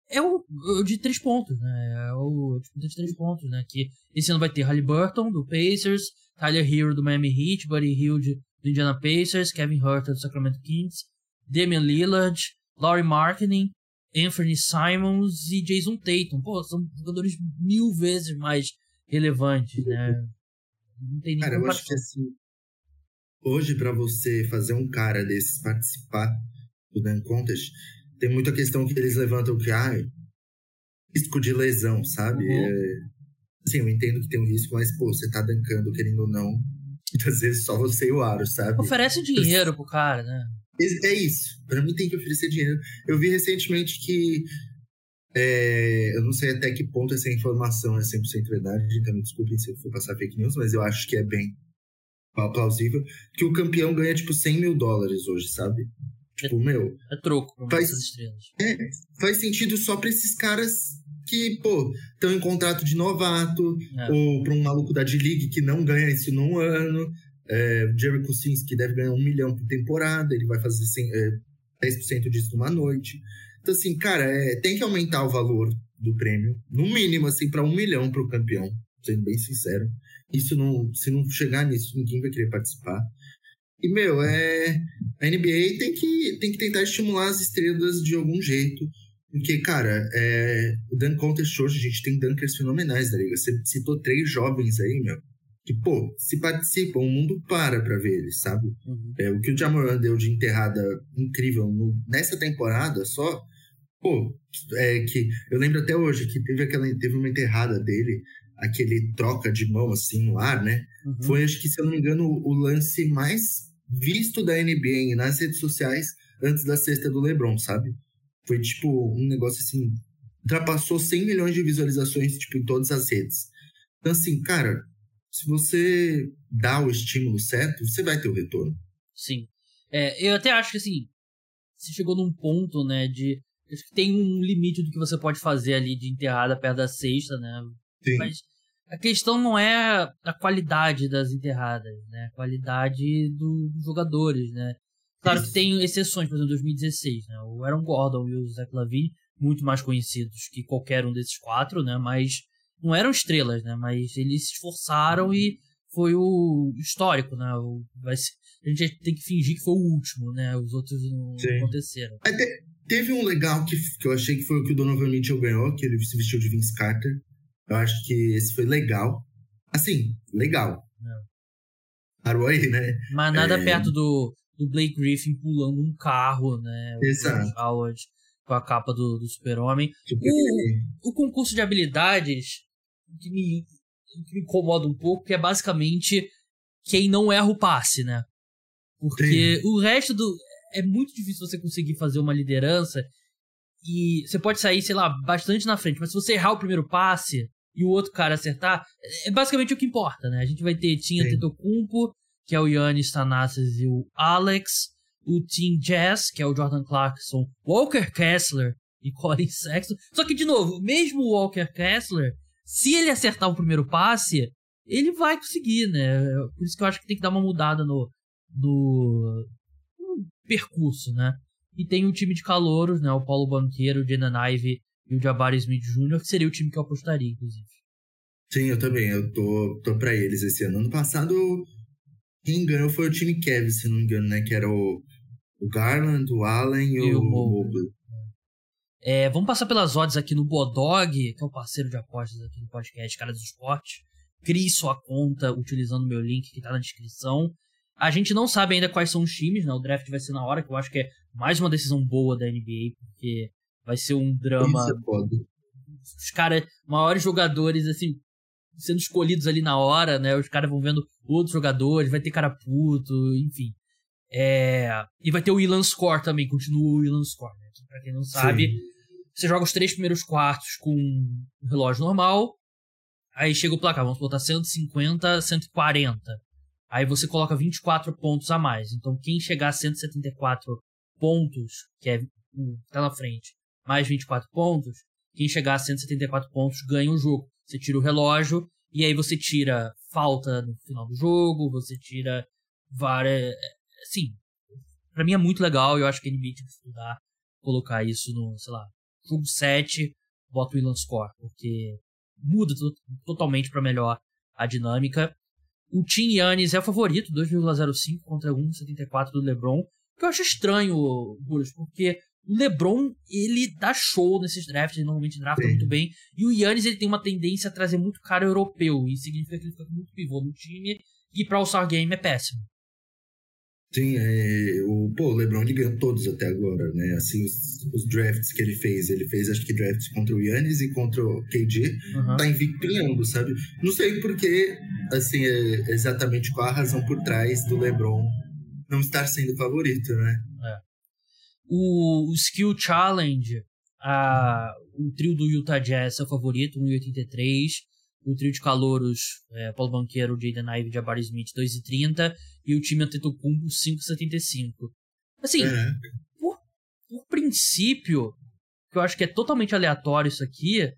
é o, o de três pontos, né? É o disputa de três pontos, né? Que esse ano vai ter Halliburton, do Pacers, Tyler Hero, do Miami Heat, Buddy Hield, do Indiana Pacers, Kevin Huerter, do Sacramento Kings, Damian Lillard, Laurie Marketing, Anthony Simons e Jason Tatum. Pô, são jogadores mil vezes mais relevantes, né? Não tem Cara, eu acho que assim, hoje para você fazer um cara desses participar do Dan Contest, tem muita questão que eles levantam que, ah, risco de lesão, sabe? Uhum. É, assim, eu entendo que tem um risco, mas, pô, você tá dancando, querendo ou não, muitas vezes só você e o Aro, sabe? Oferece dinheiro pro cara, né? É isso. Para mim tem que oferecer dinheiro. Eu vi recentemente que é, eu não sei até que ponto essa informação é 100% verdade, então me desculpem se eu for passar fake news, mas eu acho que é bem plausível, que o campeão ganha, tipo, 100 mil dólares hoje, sabe? Tipo, é, meu... É troco faz, essas estrelas. É, faz sentido só pra esses caras que, pô, estão em contrato de novato, é. ou pra um maluco da D-League que não ganha isso num ano, é, Jerry Kuczynski deve ganhar um milhão por temporada, ele vai fazer 100, é, 10% disso numa noite. Então, assim, cara, é, tem que aumentar o valor do prêmio, no mínimo, assim, para um milhão para o campeão, sendo bem sincero. Isso não, se não chegar nisso, ninguém vai querer participar. E, meu, é, a NBA tem que, tem que tentar estimular as estrelas de algum jeito. Porque, cara, é, o Dunk Contest hoje, a gente tem dunkers fenomenais da liga. Você citou três jovens aí, meu, que, pô, se participam, o mundo para pra ver eles, sabe? Uhum. É, o que o Jamoran deu de enterrada incrível no, nessa temporada só, Pô, é que eu lembro até hoje que teve aquela teve uma enterrada dele, aquele troca de mão assim no ar, né? Uhum. Foi, acho que, se eu não me engano, o lance mais visto da NBA nas redes sociais antes da sexta do LeBron, sabe? Foi tipo um negócio assim, ultrapassou 100 milhões de visualizações tipo em todas as redes. Então assim, cara, se você dá o estímulo certo, você vai ter o retorno. Sim. É, eu até acho que assim, você chegou num ponto, né, de Acho que tem um limite do que você pode fazer ali de enterrada perto da sexta, né? Sim. Mas a questão não é a qualidade das enterradas, né? A qualidade do, dos jogadores, né? Claro Isso. que tem exceções, por exemplo, 2016, né? O Aaron Gordon e o Zach Lavine, muito mais conhecidos que qualquer um desses quatro, né? Mas não eram estrelas, né? Mas eles se esforçaram e foi o histórico, né? O, vai ser, a gente tem que fingir que foi o último, né? Os outros não Sim. aconteceram. Teve um legal que, que eu achei que foi o que o Donovan Mitchell ganhou, que ele se vestiu de Vince Carter. Eu acho que esse foi legal. Assim, legal. Parou aí, né? Mas nada é... perto do, do Blake Griffin pulando um carro, né? Exato. Howard com a capa do, do Super-Homem. O, o concurso de habilidades que me, que me incomoda um pouco, que é basicamente quem não erra o passe, né? Porque Sim. o resto do é muito difícil você conseguir fazer uma liderança e você pode sair, sei lá, bastante na frente, mas se você errar o primeiro passe e o outro cara acertar, é basicamente o que importa, né? A gente vai ter Tinha Tetocumpo, que é o Yannis Thanasis e o Alex, o Team Jazz, que é o Jordan Clarkson, Walker Kessler e Colin Sexton. Só que, de novo, mesmo o Walker Kessler, se ele acertar o primeiro passe, ele vai conseguir, né? Por isso que eu acho que tem que dar uma mudada no, no, percurso, né? E tem um time de calouros, né? O Paulo Banqueiro, o Jaden Ive e o Jabari Smith Jr., que seria o time que eu apostaria, inclusive. Sim, eu também. Eu tô, tô pra eles esse ano. Ano passado, quem ganhou foi o time Kevin, se não me engano, né? Que era o, o Garland, o Allen e, e o, o Mobley. É, vamos passar pelas odds aqui no Bodog, que é o parceiro de apostas aqui do podcast Cara dos Esportes. Crie sua conta utilizando o meu link que está na descrição. A gente não sabe ainda quais são os times, né? O draft vai ser na hora, que eu acho que é mais uma decisão boa da NBA, porque vai ser um drama. Isso é foda. Os caras, maiores jogadores, assim, sendo escolhidos ali na hora, né? Os caras vão vendo outros jogadores, vai ter cara puto, enfim. É... E vai ter o Ilan Score também, continua o Ilan Score, né? Pra quem não sabe, Sim. você joga os três primeiros quartos com um relógio normal, aí chega o placar, vamos botar 150, 140. Aí você coloca 24 pontos a mais. Então quem chegar a 174 pontos, que é o que tá na frente, mais 24 pontos, quem chegar a 174 pontos ganha o jogo. Você tira o relógio e aí você tira falta no final do jogo, você tira várias. Assim, pra mim é muito legal eu acho que a NBA tem que estudar, colocar isso no, sei lá, jogo 7, bota o Ilan Score, porque muda totalmente para melhor a dinâmica. O Tim Yannis é o favorito, 2,05 contra 1,74 do LeBron. Que eu acho estranho, Burros, porque LeBron, ele dá show nesses drafts, ele normalmente drafta muito bem. E o Yannis, ele tem uma tendência a trazer muito cara europeu. E significa que ele fica muito pivô no time. E pra All-Star Game é péssimo. Sim, é, o, pô, o LeBron ele ganhou todos até agora, né? Assim, os, os, drafts que ele fez, ele fez acho que drafts contra o Yannis e contra o KG, uhum. tá invicto em ambos, sabe? Não sei porque, assim, é exatamente qual a razão por trás do LeBron não estar sendo favorito, né? O, o Skill Challenge, a, o trio do Utah Jazz é o favorito, 1,83. O trio de calouros, é, Paulo Banqueiro, Jaden Ive e Jabari Smith, 2,30. E o time Antetokounmpo, 5,75. Assim, é. por, por princípio, que eu acho que é totalmente aleatório isso aqui,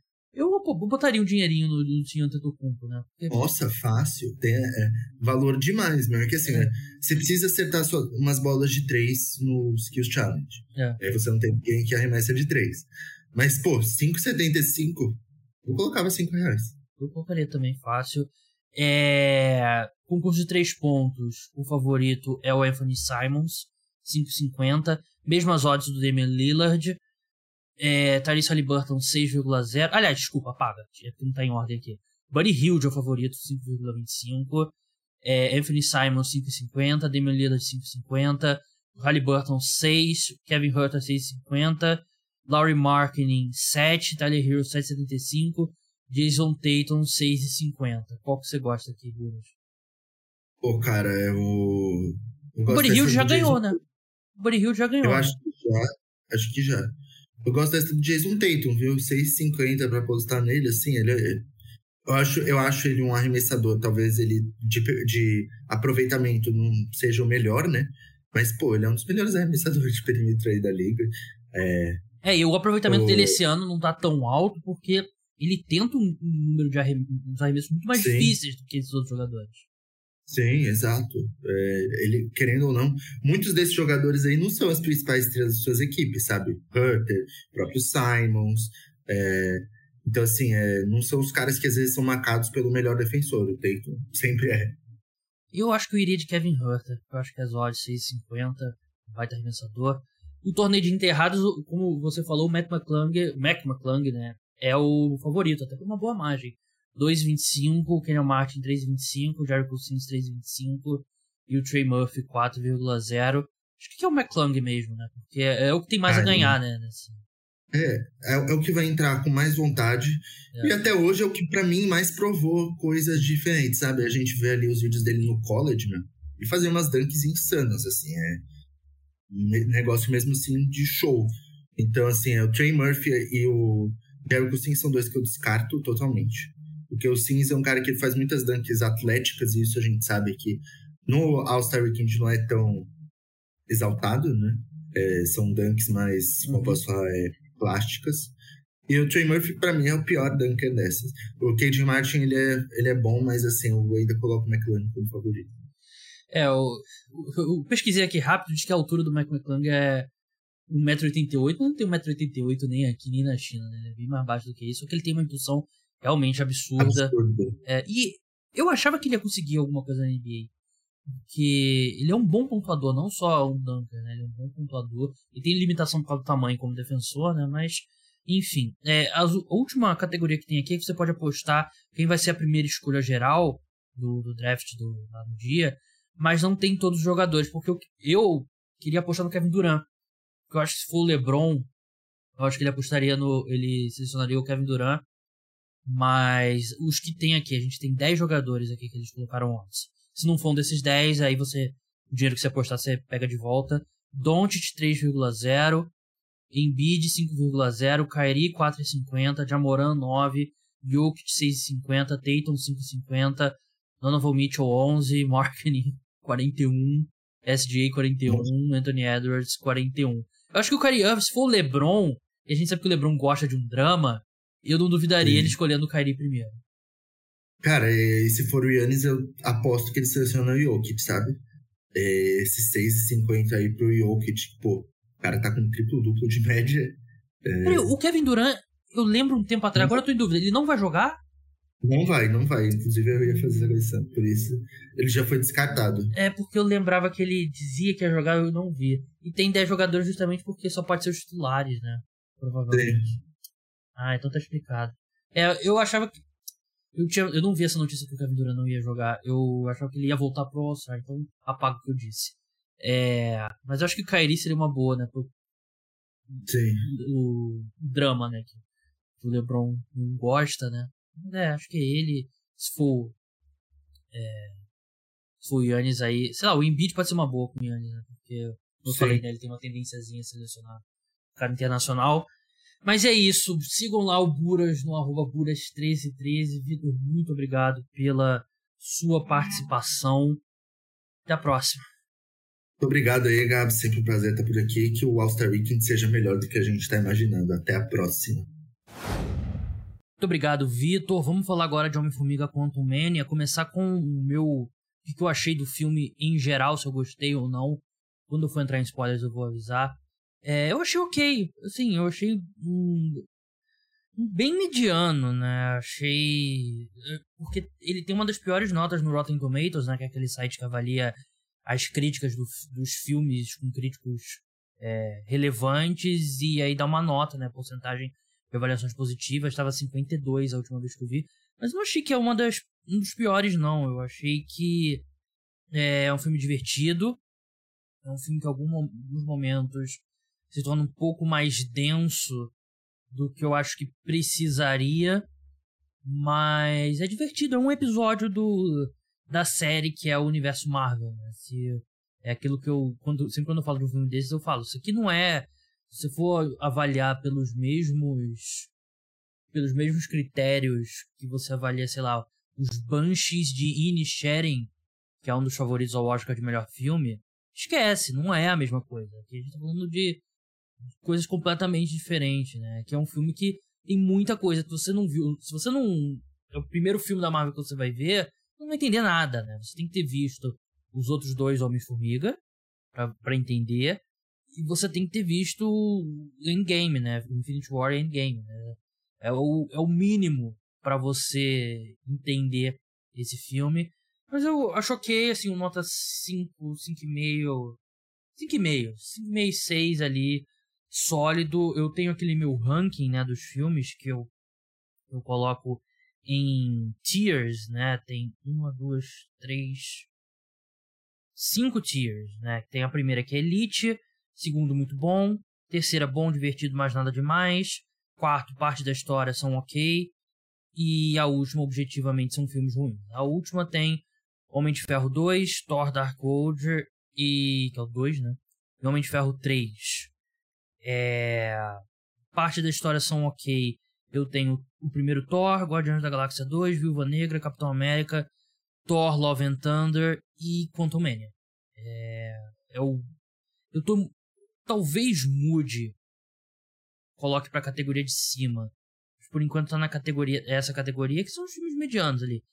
eu botaria um dinheirinho no, no time Antetokounmpo, né? Porque... Nossa, fácil. Tem é, valor demais, meu. É que assim, é. Né, você precisa acertar sua, umas bolas de três no Skills Challenge. É. Aí você não tem ninguém que arremessa de três. Mas, pô, 5,75, eu colocava 5 reais. Eu colocaria também fácil. É... Concurso de três pontos, o favorito é o Anthony Simons, 5,50. Mesmas odds do Damian Lillard. É, Tyrese Halliburton 6,0. Aliás, desculpa, apaga. É não tá em ordem aqui. Buddy Hield é o favorito, 5,25. É, Anthony Simon 5,50. Damian Lillard 5,50. Halliburton 6. Kevin Huerter 6,50. Laurie Marketing 7. Tyler Hero 7,75. Jason Tatum 6,50. Qual que você gosta aqui, Bruno? Pô, cara, é o. O Buddy Hield já ganhou, Jason... né? O Buddy Hield já ganhou. Eu né? acho que já. Acho que já. Eu gosto dessa do Jason Tatum, viu? 6,50 pra apostar nele, assim, ele é, eu acho, eu acho ele um arremessador, talvez ele de, de aproveitamento não seja o melhor, né? Mas, pô, ele é um dos melhores arremessadores de perímetro aí da liga. É, é e o aproveitamento o... dele esse ano não tá tão alto porque ele tenta um, um número de arremessos, arremessos muito mais Sim. difíceis do que esses outros jogadores. Sim, exato. É, ele, querendo ou não, muitos desses jogadores aí não são as principais estrelas de suas equipes, sabe? Hunter, próprio Simons. É, então, assim, é, não são os caras que às vezes são marcados pelo melhor defensor. O Tatum sempre é. Eu acho que eu iria de Kevin Hunter. Eu acho que as odds 6,50, baita arremessador. O torneio de enterrados, como você falou, o Matt McClung, Mac McClung, né? É o favorito, até por uma boa margem. 2,25, Kenyon Martin 3,25, Jericho Sims 3,25 e o Trey Murphy 4,0. Acho que é o McClung mesmo, né? Porque é, é o que tem mais a ganhar, né? Nesse... É, é, é, o que vai entrar com mais vontade. É. E até hoje é o que para mim mais provou coisas diferentes, sabe? A gente vê ali os vídeos dele no college, né? E fazer umas dunks insanas, assim, é negócio mesmo assim de show. Então, assim, é, o Trey Murphy e o Jericho Sims são dois que eu descarto totalmente. Porque o Sims é um cara que faz muitas dunks atléticas, e isso a gente sabe que no All-Star Weekend não é tão exaltado, né? É, são dunks mais, como uhum. posso falar, é, plásticas. E o Trey Murphy, pra mim, é o pior dunker dessas. O Cade Martin, ele é, ele é bom, mas assim, eu ainda coloco o McClung como favorito. É, eu, eu, pesquisei aqui rápido, diz que a altura do Mike McClung é 1,88m. Não tem 1,88m nem aqui, nem na China, né? É bem mais baixo do que isso. Só que ele tem uma impulsão realmente absurda. É, e eu achava que ele ia conseguir alguma coisa na NBA. Porque ele é um bom pontuador, não só um dunker, né? Ele é um bom pontuador. Ele tem limitação por causa do tamanho como defensor, né? Mas Enfim, é, a, última categoria que tem aqui é que você pode apostar quem vai ser a primeira escolha geral do, do draft do, lá no dia, mas não tem todos os jogadores, porque eu, eu queria apostar no Kevin Durant. Porque eu acho que se for o LeBron, eu acho que ele apostaria no. Ele selecionaria o Kevin Durant. Mas os que tem aqui, a gente tem 10 jogadores aqui que eles colocaram antes. Se não for um desses 10, aí você. O dinheiro que você apostar, você pega de volta. Doncic 3,0. Embiid 5,0. Kyrie 4,50. Jamoran 9. Jokic 6,50. Tatum 5,50. Donovan Mitchell 11. Marketing 41. SGA 41. Anthony Edwards 41. Eu acho que o Kyrie Irving, se for o LeBron, e a gente sabe que o LeBron gosta de um drama, eu não duvidaria Sim. ele escolhendo o Kyrie primeiro. Cara, e se for o Yannis, eu aposto que ele seleciona o Jokic, sabe? É, esses 6,50 aí pro Jokic, pô, o cara tá com triplo-duplo de média. É... Peraí, o Kevin Durant, eu lembro um tempo atrás, agora eu tô em dúvida, ele não vai jogar? Não vai, não vai. Inclusive eu ia fazer essa questão, por isso ele já foi descartado. É porque eu lembrava que ele dizia que ia jogar e eu não vi. E tem 10 jogadores justamente porque só pode ser os titulares, né? Provavelmente. Ah, então tá explicado. É, eu achava que. Eu, tinha, eu não vi essa notícia que o Kevin Durant não ia jogar. Eu achava que ele ia voltar pro All-Star, então apago o que eu disse. É, mas eu acho que o Kairi seria uma boa, né? Pro, Sim. O, o drama, né? Que o LeBron não gosta, né? É, acho que ele, se for. É, se for o Yannis aí. Sei lá, o Embiid pode ser uma boa com o Yannis, né? Porque, como eu Sim. falei, né? Ele tem uma tendênciazinha a selecionar cara internacional. Mas é isso. Sigam lá o Buras no arroba Buras1313. Vitor, muito obrigado pela sua participação. Até a próxima. Muito obrigado aí, Gabi. Sempre um prazer estar por aqui. Que o All-Star Weekend seja melhor do que a gente está imaginando. Até a próxima. Muito obrigado, Vitor. Vamos falar agora de Homem-Formiga Quantum Mania. Começar com o meu. O que eu achei do filme em geral, se eu gostei ou não. Quando eu for entrar em spoilers, eu vou avisar. É, eu achei ok. Assim, eu achei um, bem mediano, né? Achei. É, porque ele tem uma das piores notas no Rotten Tomatoes, né? Que é aquele site que avalia as críticas do, dos filmes com críticos é, relevantes e aí dá uma nota, né? Porcentagem de avaliações positivas, estava 52 a última vez que eu vi. Mas não achei que é uma das, um dos piores, não. Eu achei que é, é um filme divertido. É um filme que em alguns momentos se torna um pouco mais denso do que eu acho que precisaria. Mas é divertido, é um episódio do da série que é o universo Marvel, né? Se, é aquilo que eu quando sempre quando eu falo de um filme desses eu falo, isso aqui não é se for avaliar pelos mesmos pelos mesmos critérios que você avalia, sei lá, os Banshees de Inisherin, que é um dos favoritos ao Oscar de melhor filme, esquece, não é a mesma coisa. Aqui a gente tá falando de coisas completamente diferentes, né? Que é um filme que tem muita coisa que você não viu. Se você não. É o primeiro filme da Marvel que você vai ver, não vai entender nada, né? Você tem que ter visto os outros dois Homens-Formiga para entender. E você tem que ter visto Endgame, né? Infinity War e Endgame. Né? É, o, é o mínimo para você entender esse filme. Mas eu acho ok, assim, nota 5, 5,5. 5,5, 5,5, 6 ali sólido. Eu tenho aquele meu ranking, né, dos filmes que eu, eu coloco em tiers, né? Tem uma, duas, três, cinco tiers, né? Tem a primeira que é Elite, segundo muito bom, terceira bom, divertido, mas nada demais, quarto parte da história são ok e a última objetivamente são filmes ruins. A última tem Homem de Ferro 2, Thor Dark World e que é o 2, né? E Homem de Ferro 3. É... Parte da história são ok. Eu tenho o primeiro Thor, Guardiões da Galáxia 2, Viúva Negra, Capitão América, Thor, Love and Thunder e Quantum Mania. É, é o, eu tô. Talvez mude. Coloque pra categoria de cima. Por enquanto tá na categoria. Essa categoria, que são os filmes medianos ali.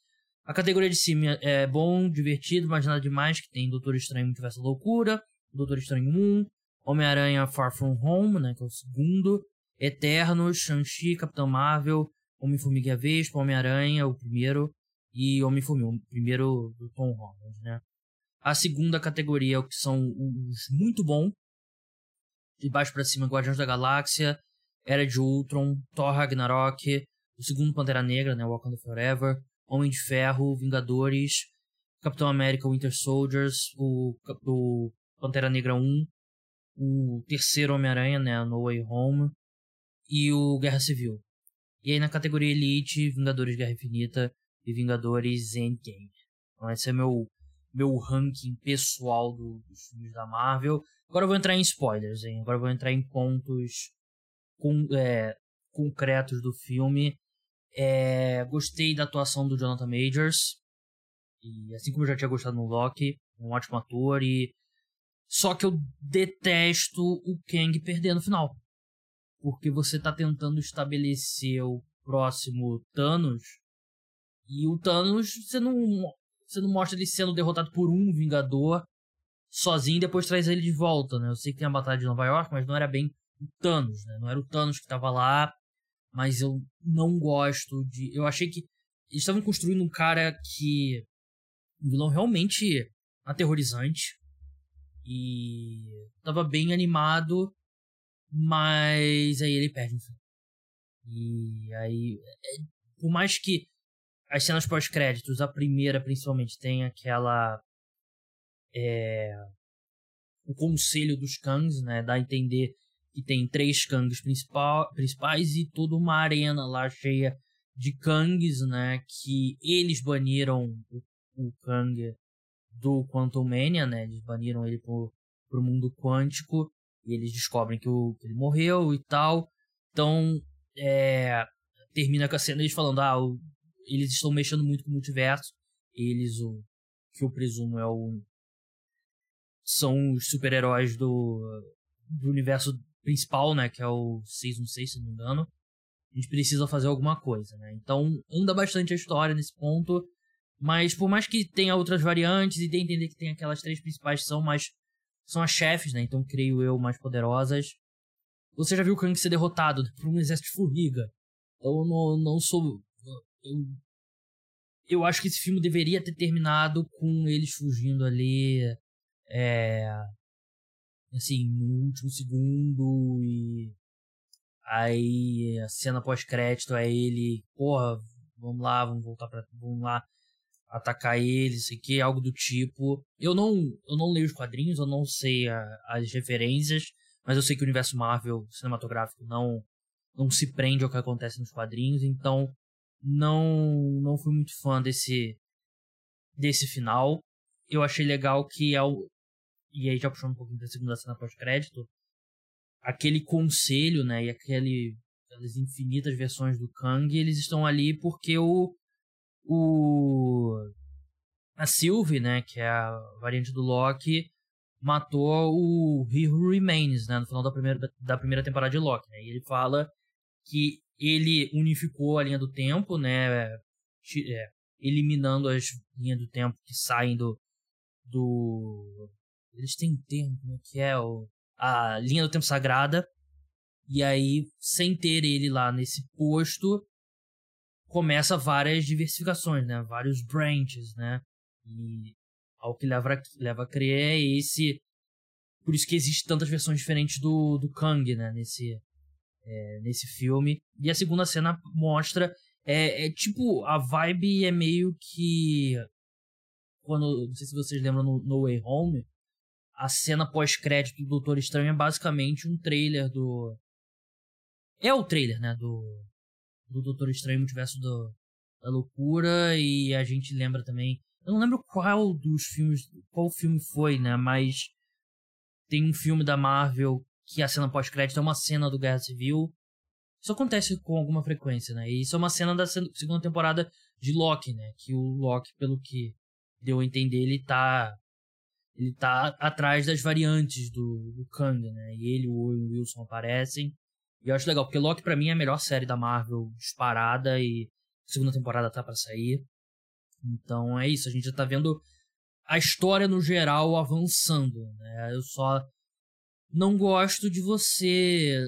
A categoria de cima é bom, divertido, mas nada demais, que tem Doutor Estranho Multiverso Loucura, Doutor Estranho 1, Homem-Aranha Far From Home, né, que é o segundo, Eternos, Shang-Chi, Capitão Marvel, Homem-Formiga e a Vespa, Homem-Aranha, o primeiro, e Homem-Formiga, o primeiro do Tom Holland, né. A segunda categoria que são os muito bom, de baixo para cima, Guardiões da Galáxia, Era de Ultron, Thor Ragnarok, o segundo Pantera Negra, né, Wakanda Forever, Homem de Ferro, Vingadores, Capitão América Winter Soldiers, o, o Pantera Negra 1, o terceiro Homem-Aranha, né, No Way Home, e o Guerra Civil. E aí na categoria Elite, Vingadores Guerra Infinita e Vingadores Endgame. Então esse é meu meu ranking pessoal do, dos filmes da Marvel. Agora eu vou entrar em spoilers, hein? Agora eu vou entrar em pontos com, é, concretos do filme. É, gostei da atuação do Jonathan Majors. E assim como eu já tinha gostado no Loki, um ótimo ator e só que eu detesto o Kang perder no final. Porque você tá tentando estabelecer o próximo Thanos e o Thanos você não você não mostra ele sendo derrotado por um Vingador sozinho e depois traz ele de volta, né? Eu sei que tem a batalha de Nova York, mas não era bem o Thanos, né? Não era o Thanos que tava lá, mas eu não gosto de. Eu achei que eles estavam construindo um cara que. Um vilão realmente aterrorizante. E. Tava bem animado, mas aí ele perde E aí. É, por mais que as cenas pós-créditos, a primeira principalmente, tem aquela. É, o conselho dos Kangs, né? Dá a entender que tem três Kangs principais e toda uma arena lá cheia de Kangs, né? Que eles baniram o, o Kang do Quantum Mania, né? Eles baniram ele pro, pro mundo quântico e eles descobrem que, o, que ele morreu e tal. Então, é, termina com a cena eles falando, ah, o, eles estão mexendo muito com o multiverso. Eles, o que eu presumo é o são os super-heróis do, do universo principal, né, que é o 616, se não me engano, a gente precisa fazer alguma coisa, né? Então, anda bastante a história nesse ponto, mas por mais que tenha outras variantes e a entender que tem aquelas três principais que são mais são as chefes, né? Então, creio eu, mais poderosas. Você já viu o Kang ser derrotado por um exército de formiga. Eu não, não sou eu, eu acho que esse filme deveria ter terminado com eles fugindo ali é, assim, no último segundo e aí a cena pós-crédito é ele, porra, vamos lá, vamos voltar para vamos lá atacar ele, sei que, algo do tipo. Eu não, eu não leio os quadrinhos, eu não sei a, as referências, mas eu sei que o universo Marvel cinematográfico não não se prende ao que acontece nos quadrinhos, então não não fui muito fã desse desse final. Eu achei legal que é o e aí já puxando um pouquinho da segunda cena pós-crédito, aquele conselho, né, e aquele, aquelas infinitas versões do Kang, eles estão ali porque o, o a Sylvie, né, que é a variante do Loki, matou o He Who Remains, né, no final da primeira, da primeira temporada de Loki, né, e ele fala que ele unificou a linha do tempo, né, é, eliminando as linhas do tempo que saem do, do eles têm um termo, como é que é? O, a linha do tempo sagrada. E aí, sem ter ele lá nesse posto, começa várias diversificações, né? Vários branches, né? E ao que leva, leva a crer é esse. Por isso que existem tantas versões diferentes do, do Kang, né? Nesse, é, nesse filme. E a segunda cena mostra. É, é tipo, a vibe é meio que. Quando. Não sei se vocês lembram no No Way Home a cena pós-crédito do Doutor Estranho é basicamente um trailer do. É o trailer, né? Do, do Doutor Estranho Multiverso do, da Loucura. E a gente lembra também. Eu não lembro qual dos filmes. Qual filme foi, né? Mas tem um filme da Marvel que a cena pós-crédito é uma cena do Guerra Civil. Isso acontece com alguma frequência, né? E isso é uma cena da segunda temporada de Loki, né? Que o Loki, pelo que deu a entender, ele tá ele tá atrás das variantes do, do Kang, né? E ele e o Wilson aparecem. E eu acho legal, porque Loki para mim é a melhor série da Marvel disparada e a segunda temporada tá para sair. Então é isso, a gente já tá vendo a história no geral avançando, né? Eu só não gosto de você.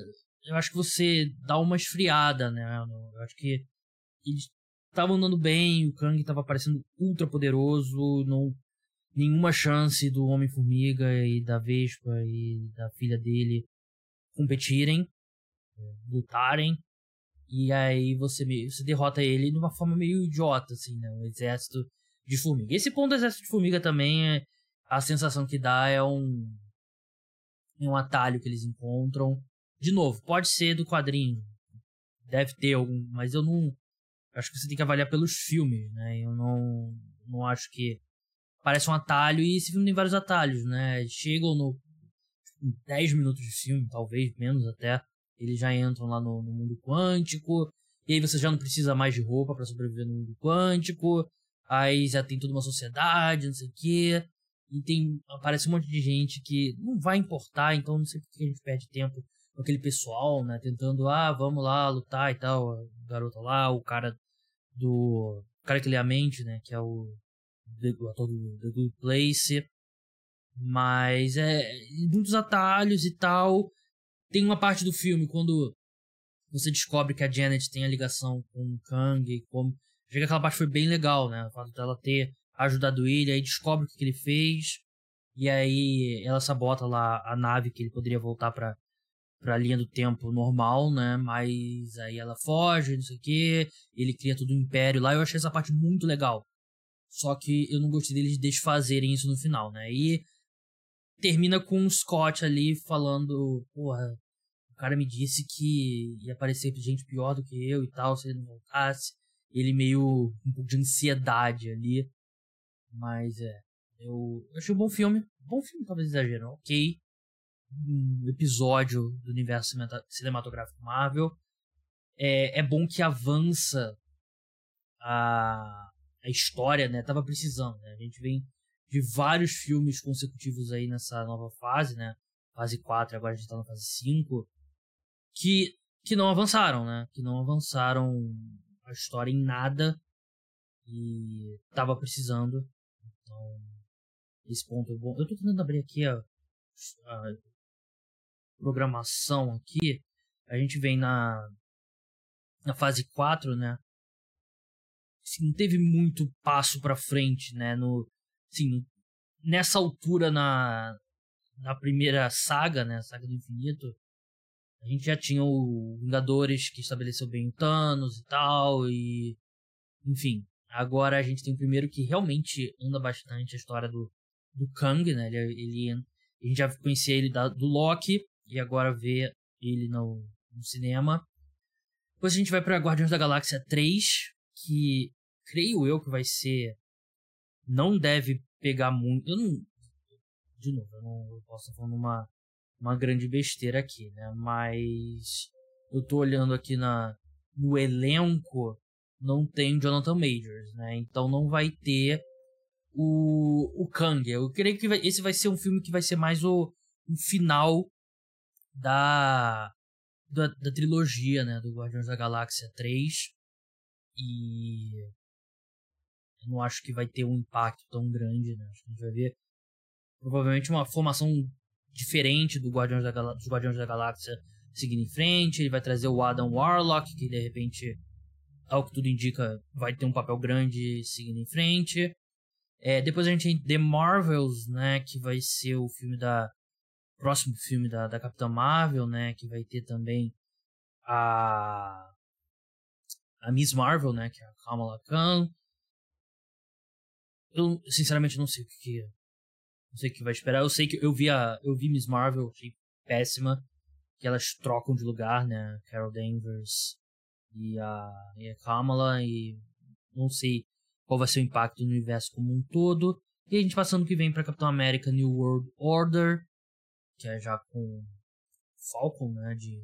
Eu acho que você dá uma esfriada, né? Eu acho que eles estavam andando bem, o Kang tava parecendo ultra poderoso, não nenhuma chance do Homem-Formiga e da Vespa e da filha dele competirem. Lutarem. E aí você, você derrota ele de uma forma meio idiota, assim, né? Um exército de formiga. Esse ponto do exército de formiga também é. A sensação que dá é um. Um atalho que eles encontram. De novo, pode ser do quadrinho. Deve ter algum. Mas eu não. Acho que você tem que avaliar pelos filmes, né? Eu não. Não acho que. Parece um atalho e esse filme tem vários atalhos, né? Chegam no. 10 minutos de filme, talvez, menos até eles já entram lá no, no mundo quântico, e aí você já não precisa mais de roupa para sobreviver no mundo quântico, aí já tem toda uma sociedade, não sei o quê, e tem, aparece um monte de gente que não vai importar, então não sei por que a gente perde tempo com aquele pessoal, né, tentando, ah, vamos lá lutar e tal, a garota lá, o cara do, o cara que lê a mente, né, que é o, o ator do The Good Place, mas é muitos atalhos e tal, tem uma parte do filme quando você descobre que a Janet tem a ligação com o Kang e como. Chega aquela parte foi bem legal, né? O fato dela ter ajudado ele, aí descobre o que ele fez. E aí ela sabota lá a nave que ele poderia voltar pra, pra linha do tempo normal, né? Mas aí ela foge, não sei o que. Ele cria todo o um império lá. Eu achei essa parte muito legal. Só que eu não gostei deles desfazerem isso no final, né? E termina com o Scott ali falando, porra, o cara me disse que ia aparecer gente pior do que eu e tal, se ele não voltasse. Ele meio um pouco de ansiedade ali. Mas é, eu, eu achei um bom filme. Bom filme, talvez exagero, ok. Um episódio do universo cinematográfico Marvel. É, é bom que avança a, a história, né? Tava precisando, né? A gente vem de vários filmes consecutivos aí nessa nova fase, né? Fase 4, agora a gente tá na fase 5, que, que não avançaram, né? Que não avançaram a história em nada e tava precisando. Então, esse ponto é bom. Eu tô tentando abrir aqui a, a programação aqui. A gente vem na, na fase 4, né? Assim, não teve muito passo para frente, né? No, sim nessa altura na, na primeira saga, né, saga do infinito, a gente já tinha o Vingadores que estabeleceu bem o Thanos e tal, e enfim, agora a gente tem o primeiro que realmente anda bastante a história do, do Kang, né, ele, ele a gente já conhecia ele da, do Loki, e agora vê ele no, no cinema. Depois a gente vai para Guardiões da Galáxia 3, que creio eu que vai ser não deve pegar muito. Eu não. De novo, eu não posso estar falando uma, uma grande besteira aqui, né? Mas eu tô olhando aqui na, no elenco, não tem Jonathan Majors, né? Então não vai ter o, o Kang. Eu creio que vai, esse vai ser um filme que vai ser mais o, o final da, da, da trilogia, né? Do Guardiões da Galáxia 3. E não acho que vai ter um impacto tão grande, né? Acho que a gente vai ver provavelmente uma formação diferente do Guardiões da Gal dos Guardiões da Galáxia seguindo em frente. Ele vai trazer o Adam Warlock, que de repente, ao que tudo indica, vai ter um papel grande seguindo em frente. É, depois a gente tem The Marvels, né? Que vai ser o filme da. Próximo filme da, da Capitã Marvel, né? Que vai ter também a. A Miss Marvel, né? Que é a Kamala Khan. Eu, sinceramente, não sei o que, Não sei o que vai esperar. Eu sei que eu vi a. Eu vi Miss Marvel, achei péssima. Que elas trocam de lugar, né? Carol Danvers e a, e a Kamala. E não sei qual vai ser o impacto no universo como um todo. E a gente passando que vem para Capitão América New World Order, que é já com Falcon, né, de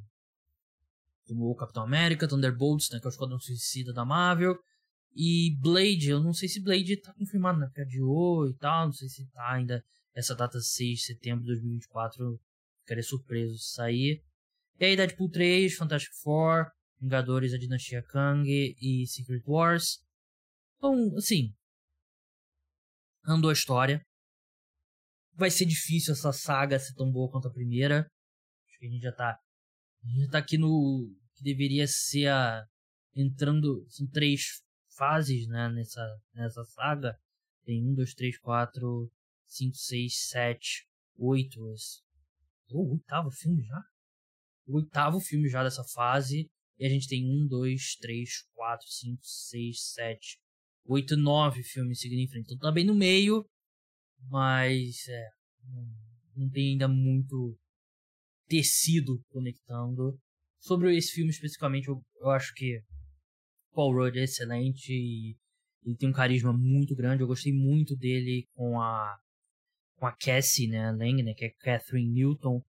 como o Capitão América, Thunderbolts, né, que é o Esquadrão Suicida da Marvel, e Blade, eu não sei se Blade tá confirmado na época de O e tal, não sei se tá ainda essa data 6 de setembro de 2024, ficaria surpreso se sair. E aí Deadpool 3, Fantastic Four, Vingadores, a Dinastia Kang e Secret Wars. Então, assim, andou a história. Vai ser difícil essa saga ser tão boa quanto a primeira. Acho que a gente já tá, a gente já tá aqui no que deveria ser a entrando, são três fases né, nessa, nessa saga. Tem 1, 2, 3, 4, 5, 6, 7, 8. O oitavo filme já? o oitavo filme já dessa fase. E a gente tem um, dois, três, quatro, cinco, seis, sete, oito, nove filmes seguindo em frente. Então tá bem no meio, mas é, não tem ainda muito tecido conectando. Sobre esse filme especificamente, eu, eu acho que Paul Rudd é excelente e ele tem um carisma muito grande. Eu gostei muito dele com a com a Cassie, né, Lang, né, que é Catherine Newton,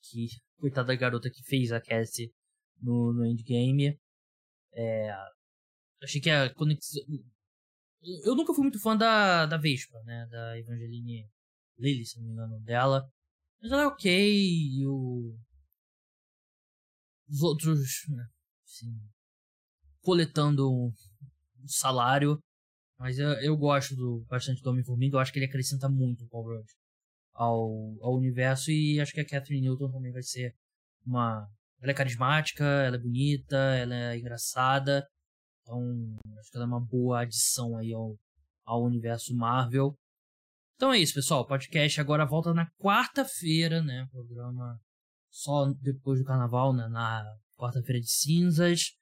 que coitada da garota que fez a Cassie no, no Endgame. É, achei que a conexão eu nunca fui muito fã da, da Vespa, né? Da Evangeline Lilly, se não me engano, dela. Mas ela é ok, e o... Os outros, né? Assim, coletando um salário. Mas eu, eu gosto do, bastante do Homem-Formiga. Eu acho que ele acrescenta muito ao, ao universo. E acho que a Catherine Newton também vai ser uma... Ela é carismática, ela é bonita, ela é engraçada. Então, acho que ela é uma boa adição aí ao, ao universo Marvel. Então é isso, pessoal. O podcast agora volta na quarta-feira, né? Programa só depois do carnaval, né? Na quarta-feira de cinzas.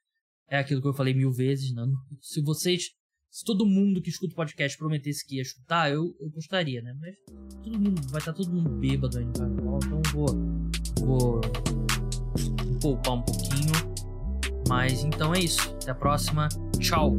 É aquilo que eu falei mil vezes, né? Se vocês. Se todo mundo que escuta o podcast prometesse que ia escutar, eu, eu gostaria, né? Mas todo mundo, vai estar todo mundo bêbado aí no carnaval, então vou. Vou poupar um pouquinho. Mas então é isso. Até a próxima. Tchau.